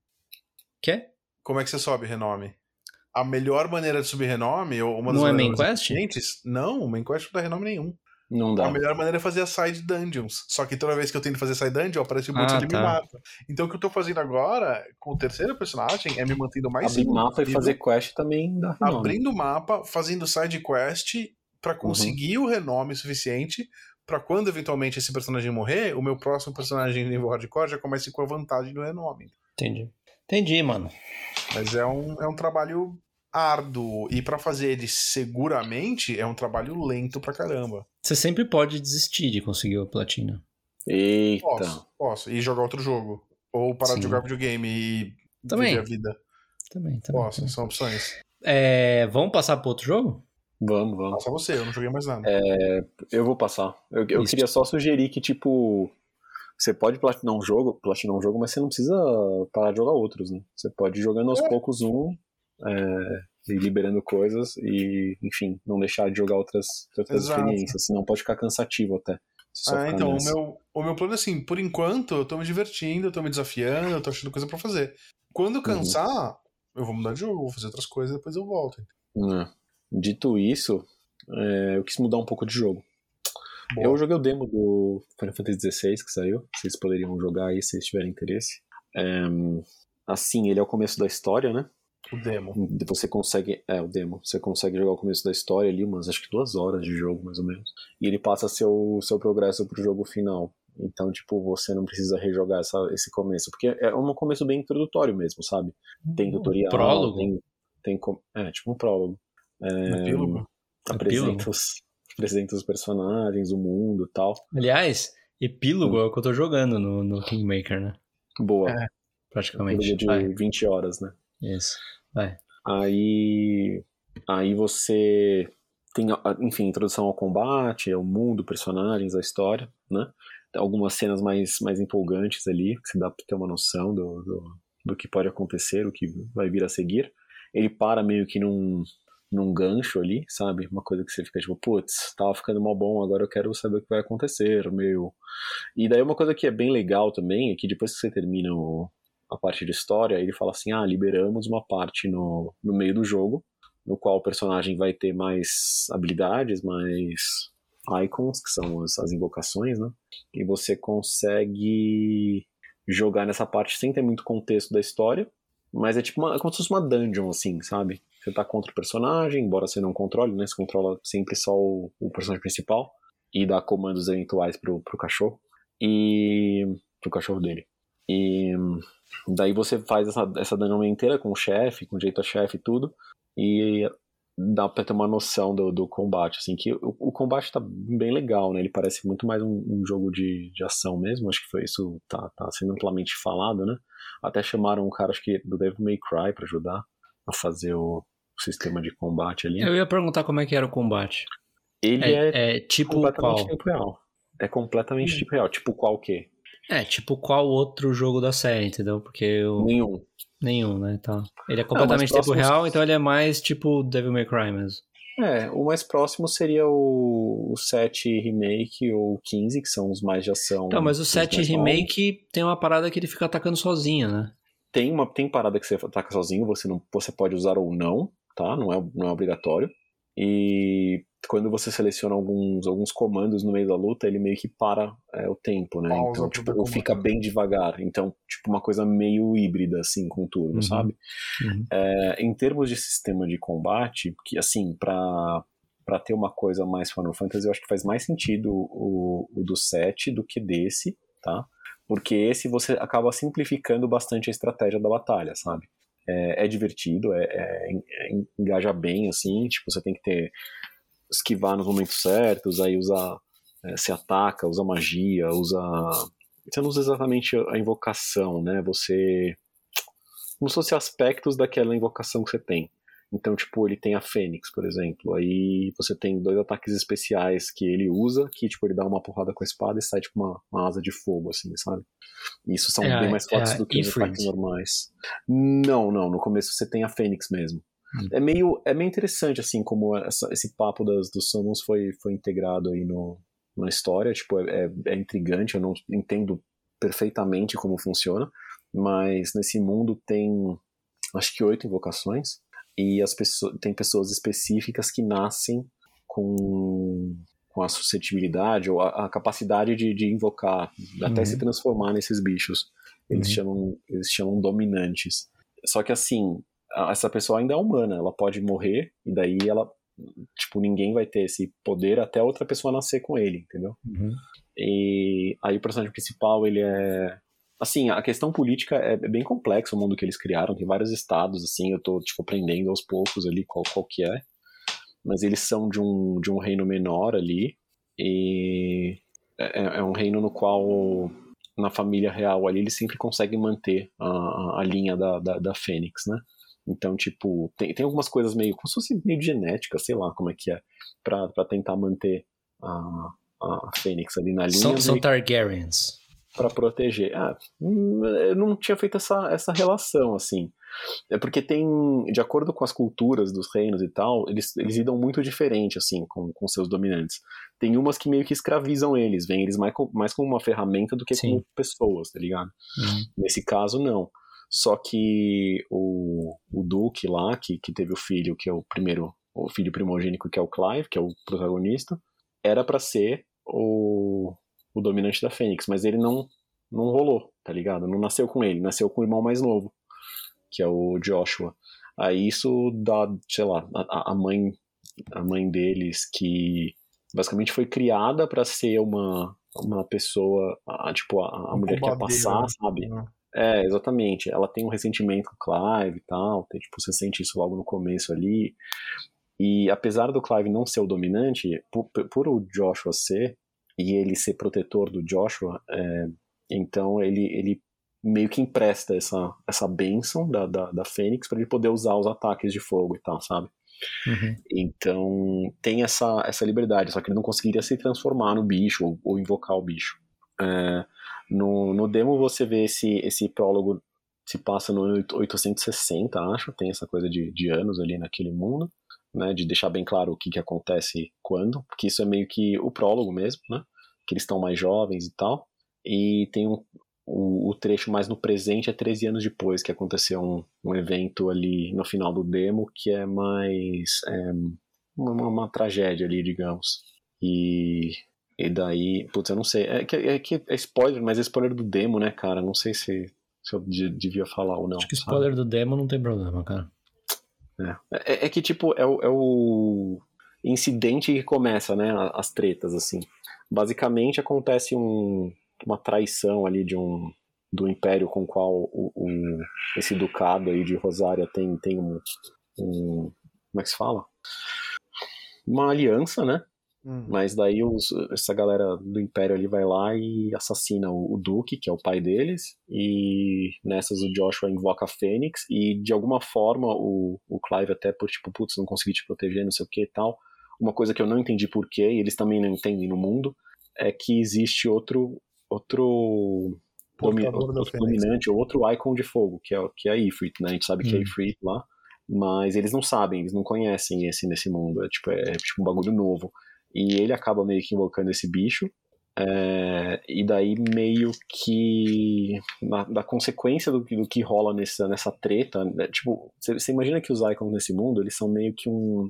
Quê? Como é que você sobe renome? A melhor maneira de subir renome, ou uma das Não é main quest? eficientes- Não, main quest não dá renome nenhum. Não dá. A melhor maneira é fazer as side dungeons. Só que toda vez que eu tento fazer side dungeon, aparece o bot Ah, e ele tá. me mata. Então o que eu tô fazendo agora, com o terceiro personagem, é me mantendo mais Abrir mapa e fazer quest também dá renome. abrindo o mapa, fazendo side quest pra conseguir o renome suficiente pra quando eventualmente esse personagem morrer, o meu próximo personagem nível hardcore já comece com a vantagem do renome. Entendi. Entendi, mano. Mas é um, é um trabalho árduo. E pra fazer ele seguramente, é um trabalho lento pra caramba. Você sempre pode desistir de conseguir a platina. Eita. Posso, posso. E jogar outro jogo. Ou parar de Sim. jogar videogame e Também. viver a vida. Também, também. Posso, são opções. É, vamos passar para outro jogo? Vamos, vamos. Passa você, eu não joguei mais nada. Eu vou passar. Eu, eu queria só sugerir que, tipo, você pode platinar um jogo, platinar um jogo, mas você não precisa parar de jogar outros, né? Você pode ir jogando aos É. poucos um, é, e liberando coisas, e, enfim, não deixar de jogar outras, outras Exato. experiências, senão pode ficar cansativo até. Ah, então, o meu, o meu plano é assim, por enquanto eu tô me divertindo, eu tô me desafiando, eu tô achando coisa pra fazer. Quando Uhum. cansar, eu vou mudar de jogo, vou fazer outras coisas, depois eu volto. É. Dito isso, é, eu quis mudar um pouco de jogo. Boa. Eu joguei o demo do Final Fantasy XVI que saiu. Vocês poderiam jogar aí se vocês tiverem interesse. É, assim, ele é o começo da história, né? O demo. Você consegue. É, o demo. Você consegue jogar o começo da história ali, umas acho que duas horas de jogo, mais ou menos. E ele passa seu, seu progresso pro jogo final. Então, tipo, você não precisa rejogar essa, esse começo. Porque é um começo bem introdutório mesmo, sabe? Tem tutorial. prólogo? Tem, tem, é, tipo um prólogo. É, Epílogo? apresenta os, apresenta os personagens, o mundo e tal. Aliás, epílogo é o que eu tô jogando no, no Kingmaker, né? Boa. É. Praticamente. Jogo de Vai. 20 horas, né? Isso. Vai. Aí, aí você tem, enfim, introdução ao combate, ao mundo, personagens, a história, né? Tem algumas cenas mais, mais empolgantes ali, que você dá pra ter uma noção do, do, do que pode acontecer, o que vai vir a seguir. Ele para meio que num, num gancho ali, sabe? Uma coisa que você fica tipo, putz, tava ficando mal bom, agora eu quero saber o que vai acontecer, meio... E daí uma coisa que é bem legal também é que depois que você termina o, a parte de história, ele fala assim, ah, liberamos uma parte no, no meio do jogo, no qual o personagem vai ter mais habilidades, mais icons, que são as, as invocações, né? E você consegue jogar nessa parte sem ter muito contexto da história, mas é tipo uma, é como se fosse uma dungeon, assim, sabe? Você tá contra o personagem, embora você não controle, né? Você controla sempre só o, o personagem principal e dá comandos eventuais pro, pro cachorro e pro cachorro dele. E daí você faz essa, essa dungeon inteira com o chefe, com jeito a chefe e tudo, e dá pra ter uma noção do, do combate, assim, que o, o combate tá bem legal, né? Ele parece muito mais um, um jogo de, de ação mesmo, acho que foi isso, tá, tá sendo amplamente falado, né? Até chamaram um cara, acho que do Devil May Cry pra ajudar a fazer o sistema de combate ali. Eu ia perguntar como é que era o combate. Ele é, É, é tipo completamente qual? tempo real. É completamente tempo real. Tipo qual o quê? É, tipo qual outro jogo da série, entendeu? Porque eu... Nenhum. Nenhum, né? Tá. Ele é completamente tempo próximos- real, então ele é mais tipo Devil May Cry mesmo. É, o mais próximo seria o, o 7 Remake ou o 15, que são os mais de ação. Então, mas o os 7 mais novos. Remake tem uma parada que ele fica atacando sozinho, né? Tem uma tem parada que você ataca sozinho, você não você pode usar ou não, tá? Não é, não é obrigatório. E quando você seleciona alguns, alguns comandos no meio da luta, ele meio que para é, o tempo, né? Pausa então, tipo, ou fica bem devagar. Então, tipo, uma coisa meio híbrida, assim, com turno, Uhum. sabe? Uhum. É, em termos de sistema de combate, que assim, pra, pra ter uma coisa mais Final Fantasy, eu acho que faz mais sentido o, o do 7 do que desse, tá? Porque esse você acaba simplificando bastante a estratégia da batalha, sabe? É, é divertido, é, é- é- engaja bem, assim, tipo, você tem que ter esquivar nos momentos certos, aí usa é, se ataca, usa magia, usa você não usa exatamente a invocação, né? Você como se fossem aspectos daquela invocação que você tem. Então, tipo, ele tem a Fênix, por exemplo. Aí você tem dois ataques especiais que ele usa, que, tipo, ele dá uma porrada com a espada e sai, tipo, uma, uma asa de fogo, assim, sabe? E Isso são É bem mais é fortes a do que os ataques normais. Não, não. No começo você tem a Fênix mesmo. Hum. É meio, é meio interessante, assim, como essa- esse papo das, dos Summons foi, foi integrado aí no, na história. Tipo, é, é, é intrigante, eu não entendo perfeitamente como funciona, mas nesse mundo tem, acho que oito invocações, e as pessoas, tem pessoas específicas que nascem com, com a suscetibilidade ou a, a capacidade de, de invocar, até Uhum. se transformar nesses bichos. Eles, Uhum. chamam, eles chamam dominantes. Só que assim, a- essa pessoa ainda é humana, ela pode morrer e daí ela, tipo, ninguém vai ter esse poder até outra pessoa nascer com ele, entendeu? Uhum. E aí o personagem principal, ele é assim, a questão política é bem complexa o mundo que eles criaram, tem vários estados, assim, eu tô, tipo, aprendendo aos poucos ali qual, qual que é, mas eles são de um, de um reino menor ali, e é, é um reino no qual, na família real ali, eles sempre conseguem manter a, a linha da, da, da Fênix, né? Então, tipo, tem, tem algumas coisas meio, como se fosse meio genética, sei lá como é que é, pra, pra tentar manter a, a Fênix ali na linha. São, são Targaryens. Pra proteger. Ah, hum, eu não tinha feito essa, essa relação, assim. É porque tem, de acordo com as culturas dos reinos e tal, eles, eles lidam muito diferente, assim, com, com seus dominantes. Tem umas que meio que escravizam eles, veem eles mais, mais como uma ferramenta do que Sim. como pessoas, tá ligado? Uhum. Nesse caso, não. Só que o, o Duque lá, que, que teve o filho, que é o primeiro, o filho primogênico, que é o Clive, que é o protagonista, era para ser o, o dominante da Fênix, mas ele não, não rolou, tá ligado? Não nasceu com ele, nasceu com o irmão mais novo, que é o Joshua. Aí isso dá, sei lá, a, a mãe a mãe deles que basicamente foi criada para ser uma uma pessoa, a, tipo, a, a mulher que quer passar, sabe? Uhum. É, exatamente. Ela tem um ressentimento com o Clive e tal, tem, tipo, você sente isso logo no começo ali. E apesar do Clive não ser o dominante, por, por o Joshua ser, e ele ser protetor do Joshua, é, então ele, ele meio que empresta essa, essa bênção da, da, da Fênix para ele poder usar os ataques de fogo e tal, sabe? Uhum. Então tem essa, essa liberdade, só que ele não conseguiria se transformar no bicho ou, ou invocar o bicho. É, no, no demo você vê esse, esse prólogo se passa no 860, acho, tem essa coisa de, de anos ali naquele mundo, né, de deixar bem claro o que, que acontece quando, porque isso é meio que o prólogo mesmo, né, que eles estão mais jovens e tal, e tem um, o, o, trecho mais no presente é 13 anos depois que aconteceu um, um evento ali no final do demo que é mais é, uma, uma tragédia ali, digamos. E e daí, putz, eu não sei. É que, é que é spoiler, mas é spoiler do demo, né, cara? Não sei se, se eu devia falar ou não. Acho que spoiler sabe? do demo não tem problema, cara. É, é, que, tipo, é o, é o incidente que começa, né? As tretas, assim. Basicamente acontece um, uma traição ali de um do império com o qual o, o, esse ducado aí de Rosária tem, tem um, um. Como é que se fala? Uma aliança, né? Uhum. Mas daí os, essa galera do Império ali vai lá e assassina o, o, Duque, que é o pai deles, e nessas o Joshua invoca a Fênix, e de alguma forma o, o Clive até por tipo, putz, não consegui te proteger, não sei o que e tal. Uma coisa que eu não entendi porquê, e eles também não entendem no mundo, é que existe outro outro, domi outro dominante, ou outro icon de fogo, que é, que é a Ifrit, né? A gente sabe que é uhum. Ifrit lá, mas eles não sabem, eles não conhecem esse nesse mundo, é tipo, é, é tipo um bagulho novo. E ele acaba meio que invocando esse bicho. É, e daí meio que na, da consequência do, do que rola nessa, nessa treta, né, tipo, você imagina que os icons nesse mundo, eles são meio que um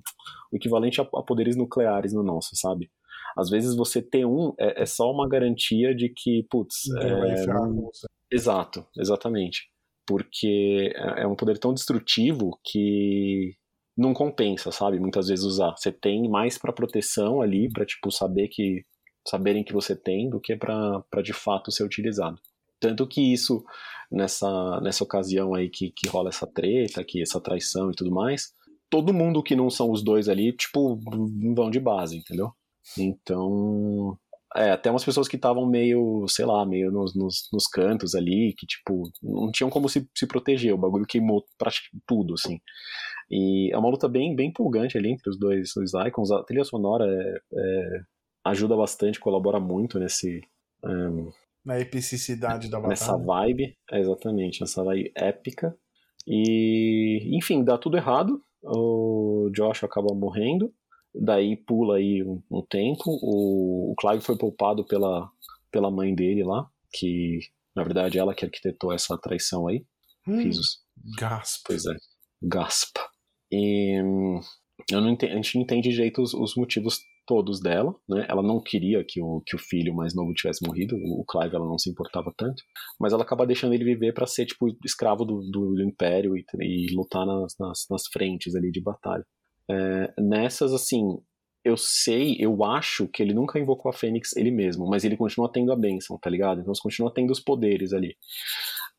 o equivalente a, a poderes nucleares no nosso, sabe? Às vezes você ter um é, é só uma garantia de que, putz, é, não... exato, exatamente, porque é, é um poder tão destrutivo que não compensa, sabe? Muitas vezes usar. Você tem mais para proteção ali, para tipo saber que saberem que você tem do que para de fato ser utilizado. Tanto que isso nessa nessa ocasião aí que, que rola essa treta, que essa traição e tudo mais, todo mundo que não são os dois ali, tipo, vão de base, entendeu? Então, é, até umas pessoas que estavam meio, sei lá, meio nos, nos, nos, cantos ali, que, tipo, não tinham como se, se proteger, o bagulho queimou praticamente tudo, assim. E é uma luta bem, bem empolgante ali entre os dois, os icons. A trilha sonora é, é, ajuda bastante, colabora muito nesse. Um, Na epicidade da batalha. Nessa vibe, é, exatamente, nessa vibe épica. E, enfim, dá tudo errado. O Josh acaba morrendo. Daí pula aí um, um tempo. O, o Clive foi poupado pela, pela mãe dele lá, que na verdade ela que arquitetou essa traição aí. Hum. Gaspa. Pois é. Gaspa. E eu não entendo, a gente não entende direito os, os, motivos todos dela, né? Ela não queria que o, que o filho mais novo tivesse morrido, o Clive ela não se importava tanto, mas ela acaba deixando ele viver para ser tipo escravo do, do, do império e, e lutar nas, nas, nas, frentes ali de batalha. É, nessas, assim, eu sei, eu acho que ele nunca invocou a Fênix ele mesmo, mas ele continua tendo a bênção, tá ligado? Então você continua tendo os poderes ali.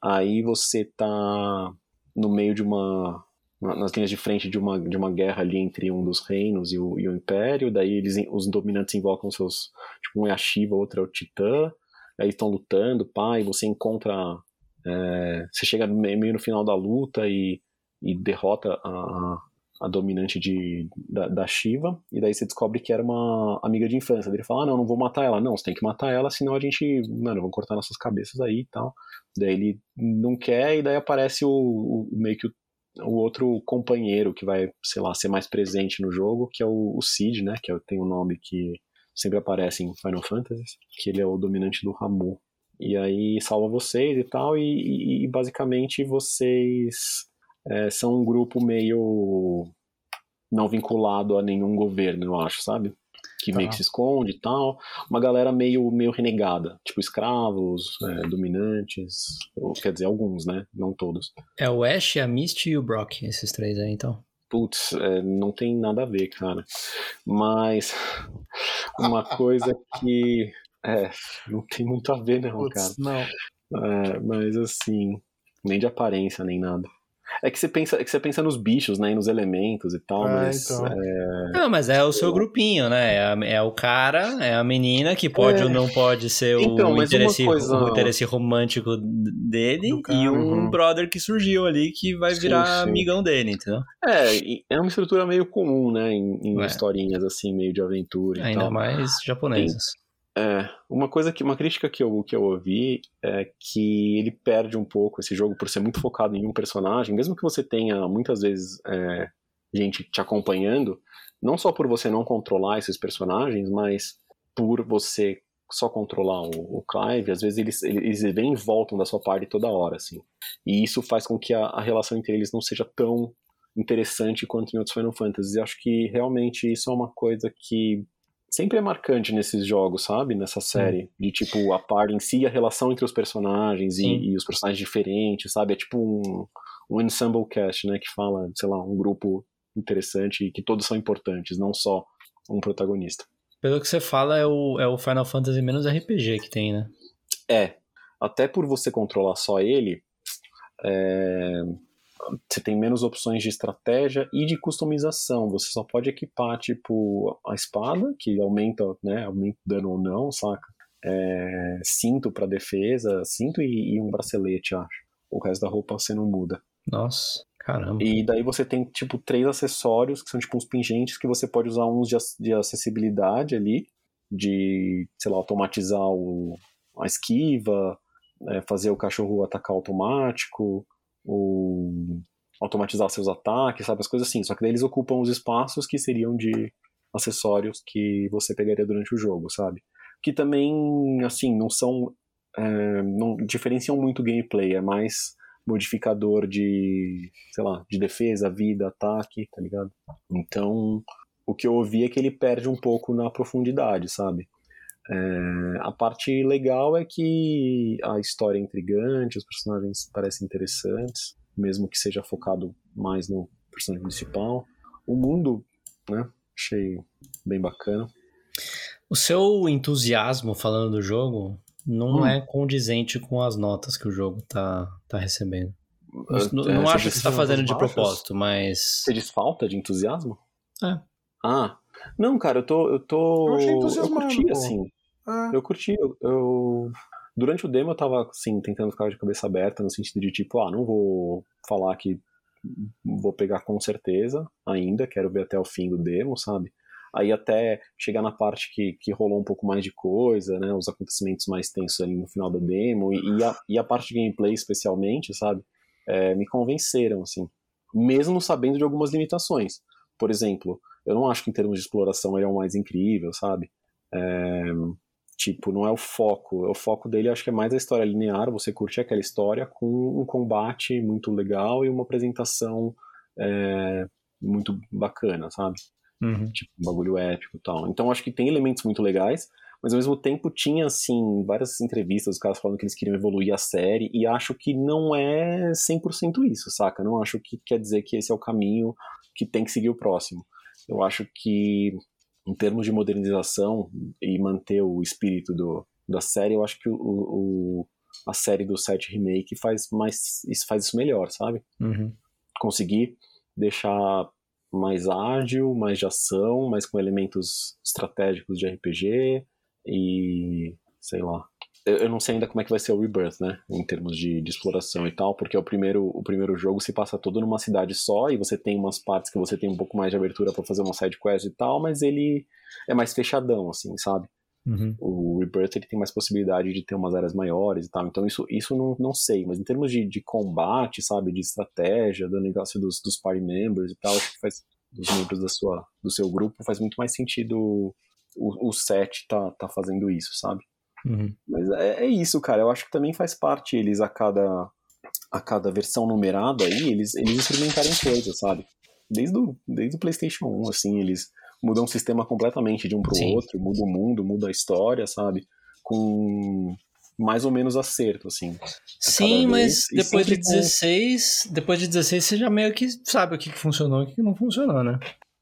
Aí você tá no meio de uma. Nas linhas de frente de uma, de uma guerra ali entre um dos reinos e o, e o Império, daí eles, os dominantes invocam seus. Tipo, um é a Shiva, outro é o Titã, aí estão lutando, pá, e você encontra. É, você chega meio no final da luta e, e derrota a, a dominante de, da, da, Shiva, e daí você descobre que era uma amiga de infância. Daí ele fala: ah, não, não vou matar ela. Não, você tem que matar ela, senão a gente, mano, vão cortar nossas cabeças aí e tal. Daí ele não quer, e daí aparece o, o meio que o, o, outro companheiro que vai, sei lá, ser mais presente no jogo, que é o, o Cid, né? Que é, tem um nome que sempre aparece em Final Fantasy, que ele é o dominante do Ramu. E aí salva vocês e tal, e, e, e basicamente vocês é, são um grupo meio não vinculado a nenhum governo, eu acho, sabe? Que tá. meio que se esconde e tal. Uma galera meio, meio renegada, tipo escravos, é, dominantes, ou, quer dizer, alguns, né? Não todos. É o Ash, a Misty e o Brock, esses três aí, então. Putz, é, não tem nada a ver, cara. Mas uma coisa que. É, não tem muito a ver, não, Puts, cara. Não. É, mas assim, nem de aparência, nem nada. É que você pensa, é que você pensa nos bichos, né? E nos elementos e tal, é, mas. Então. É... Não, mas é o seu grupinho, né? É, é o cara, é a menina que pode é. ou não pode ser então, o, interesse, coisa... o interesse romântico dele e um uhum. brother que surgiu ali que vai virar sim, sim. amigão dele, entendeu? É, é uma estrutura meio comum, né? Em, em é. historinhas assim, meio de aventura. Ainda tal. mais japonesas. É, uma coisa que uma crítica que eu, que eu ouvi é que ele perde um pouco esse jogo por ser muito focado em um personagem, mesmo que você tenha muitas vezes é, gente te acompanhando, não só por você não controlar esses personagens, mas por você só controlar o, o Clive, às vezes eles, eles vêm e voltam da sua parte toda hora, assim. E isso faz com que a, a relação entre eles não seja tão interessante quanto em outros Final Fantasy. Eu acho que realmente isso é uma coisa que sempre é marcante nesses jogos, sabe? Nessa série. De tipo, a par em si, a relação entre os personagens e, e, os personagens diferentes, sabe? É tipo um, um ensemble cast, né? Que fala, sei lá, um grupo interessante e que todos são importantes, não só um protagonista. Pelo que você fala, é o, é o Final Fantasy menos RPG que tem, né? É. Até por você controlar só ele, é, você tem menos opções de estratégia e de customização. Você só pode equipar, tipo, a espada, que aumenta, né, aumenta o dano ou não, saca? É, cinto para defesa, cinto e, e, um bracelete, acho. O resto da roupa você não muda. Nossa, caramba. E daí você tem, tipo, três acessórios, que são, tipo, uns pingentes, que você pode usar uns de, de acessibilidade ali, de, sei lá, automatizar o, a esquiva, é, fazer o cachorro atacar automático, ou automatizar seus ataques, sabe? As coisas assim. Só que daí eles ocupam os espaços que seriam de acessórios que você pegaria durante o jogo, sabe? Que também, assim, não são. É, não diferenciam muito o gameplay, é mais modificador de, sei lá, de defesa, vida, ataque, tá ligado? Então, o que eu ouvi é que ele perde um pouco na profundidade, sabe? É, a parte legal é que a história é intrigante, os personagens parecem interessantes, mesmo que seja focado mais no personagem principal. O mundo, né? Achei bem bacana. O seu entusiasmo falando do jogo não hum. é condizente com as notas que o jogo tá, tá recebendo. Não, é, não acho que você tá fazendo de propósito, mas. Você diz falta de entusiasmo? É. Ah, não, cara, eu tô. Eu, tô, eu, eu curti, pô. assim. É. Eu curti. Eu, eu, Durante o demo eu tava, assim, tentando ficar de cabeça aberta, no sentido de tipo, ah, não vou falar que vou pegar com certeza ainda, quero ver até o fim do demo, sabe? Aí até chegar na parte que, que rolou um pouco mais de coisa, né? Os acontecimentos mais tensos ali no final da demo, e, e, a, e a parte de gameplay especialmente, sabe? É, me convenceram, assim. Mesmo sabendo de algumas limitações. Por exemplo, eu não acho que em termos de exploração ele é o mais incrível, sabe? É, tipo, não é o foco. O foco dele acho que é mais a história linear, você curte aquela história com um combate muito legal e uma apresentação é, muito bacana, sabe? Uhum. Tipo, um bagulho épico e tal. Então acho que tem elementos muito legais, mas ao mesmo tempo tinha, assim, várias entrevistas, os caras falando que eles queriam evoluir a série, e acho que não é 100% isso, saca? Não acho que quer dizer que esse é o caminho que tem que seguir o próximo. Eu acho que em termos de modernização e manter o espírito do, da série, eu acho que o, o a série do 7 Remake faz mais isso faz isso melhor, sabe? Uhum. Conseguir deixar mais ágil, mais de ação, mais com elementos estratégicos de RPG e sei lá. Eu, não sei ainda como é que vai ser o Rebirth, né? Em termos de, de exploração e tal, porque o primeiro, o primeiro jogo se passa todo numa cidade só e você tem umas partes que você tem um pouco mais de abertura para fazer uma side quest e tal, mas ele é mais fechadão, assim, sabe? Uhum. O Rebirth ele tem mais possibilidade de ter umas áreas maiores e tal. Então isso, isso não, não sei. Mas em termos de, de combate, sabe, de estratégia, do negócio dos, dos party members e tal, acho que faz dos membros da sua, do seu grupo faz muito mais sentido o, o set tá, tá fazendo isso, sabe? Uhum. Mas é, é isso, cara. Eu acho que também faz parte eles a cada a cada versão numerada aí, eles, eles experimentarem coisas, sabe? Desde o, desde o PlayStation 1, assim, eles mudam o sistema completamente de um pro Sim. outro, muda o mundo, muda a história, sabe? Com mais ou menos acerto, assim. Sim, mas vez, depois de sempre com- 16, depois de 16 você já meio que sabe o que funcionou e o que não funcionou, né?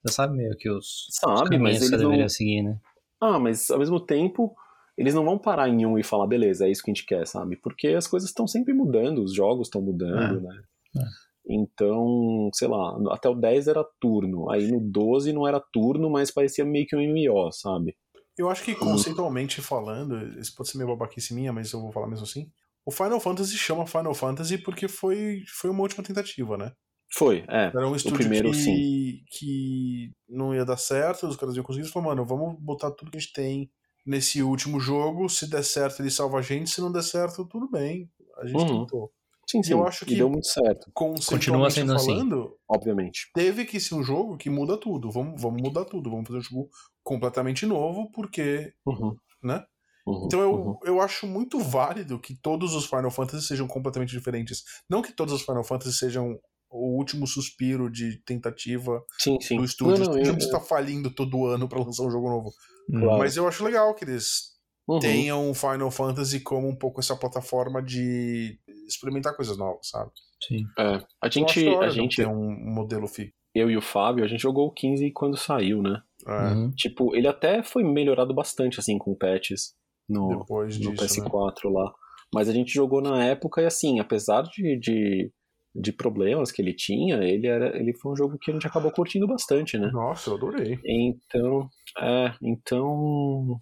Já sabe meio que os, os Sabe, caminhos mas que você eles deveria não... seguir, né? Ah, mas ao mesmo tempo, eles não vão parar em um e falar, beleza, é isso que a gente quer, sabe? Porque as coisas estão sempre mudando, os jogos estão mudando, É. né? É. Então, sei lá, até o 10 era turno, aí no 12 não era turno, mas parecia meio que um MMO, sabe? Eu acho que conceitualmente falando, isso pode ser meio babaquice minha, mas eu vou falar mesmo assim. O Final Fantasy chama Final Fantasy porque foi, foi uma última tentativa, né? Foi, é. Era um estúdio primeiro, que, sim. que não ia dar certo, os caras iam conseguir. Eles falaram, mano, vamos botar tudo que a gente tem nesse último jogo. Se der certo, ele salva a gente. Se não der certo, tudo bem. A gente Uhum. tentou. Sim, sim. eu acho E que- deu muito certo, Conceitualmente sendo assim. falando, obviamente. teve que ser um jogo que muda tudo. Vamos, vamos mudar tudo. Vamos fazer um jogo completamente novo, porque Uhum. Né? Uhum, Então eu, uhum. eu acho muito válido que todos os Final Fantasy sejam completamente diferentes. Não que todos os Final Fantasy sejam o último suspiro de tentativa Sim, sim. do estúdio. Não, o não, estúdio eu- não está falindo todo ano para lançar um jogo novo. Claro. Mas eu acho legal que eles Uhum. tenham o Final Fantasy como um pouco essa plataforma de experimentar coisas novas, sabe? Sim. É, a Eu acho gente, a gente, ter um modelo fixo. eu e o Fábio, a gente jogou o 15 quando saiu, né? É, Uhum. Tipo, ele até foi melhorado bastante, assim, com patches no, Depois no disso, né? PS4 lá. Mas a gente jogou na época e, assim, apesar de, de, de problemas que ele tinha, ele, era, ele foi um jogo que a gente acabou curtindo bastante, né? Nossa, eu adorei. Então, é, então,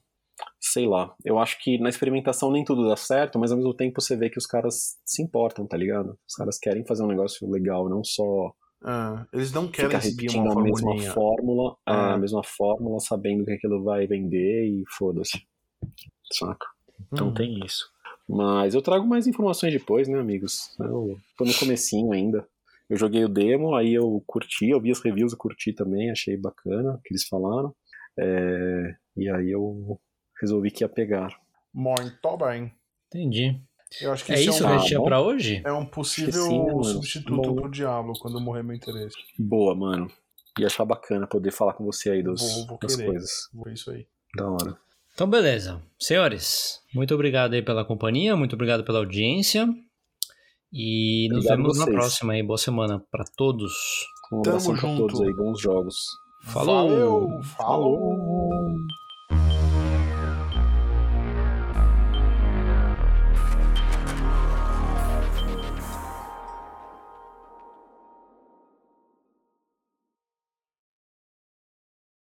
sei lá. Eu acho que na experimentação nem tudo dá certo, mas ao mesmo tempo você vê que os caras se importam, tá ligado? Os caras querem fazer um negócio legal, não só É, eles não querem ficar seguir repetindo uma a mesma fórmula, Ah. a mesma fórmula, sabendo que aquilo vai vender e foda-se. Saca? Então Uhum. tem isso. Mas eu trago mais informações depois, né, amigos? Eu tô no comecinho ainda. Eu joguei o demo, aí eu curti, eu vi as reviews, eu curti também, achei bacana o que eles falaram. É, e aí eu resolvi que ia pegar. Muito bem. Entendi. Eu acho que É isso, isso é que um, a gente tinha bom. pra hoje? é um possível sim, né, substituto Bom. pro Diablo quando morrer meu interesse. Boa, mano. Ia achar bacana poder falar com você aí dos, Vou- vou das querer. coisas. Foi isso aí. Da hora. Então, beleza. Senhores, muito obrigado aí pela companhia, muito obrigado pela audiência. E nos Obrigado vemos na próxima aí. Boa semana pra todos. Um Tamo junto. todos aí, bons jogos. Falou! Valeu, falou.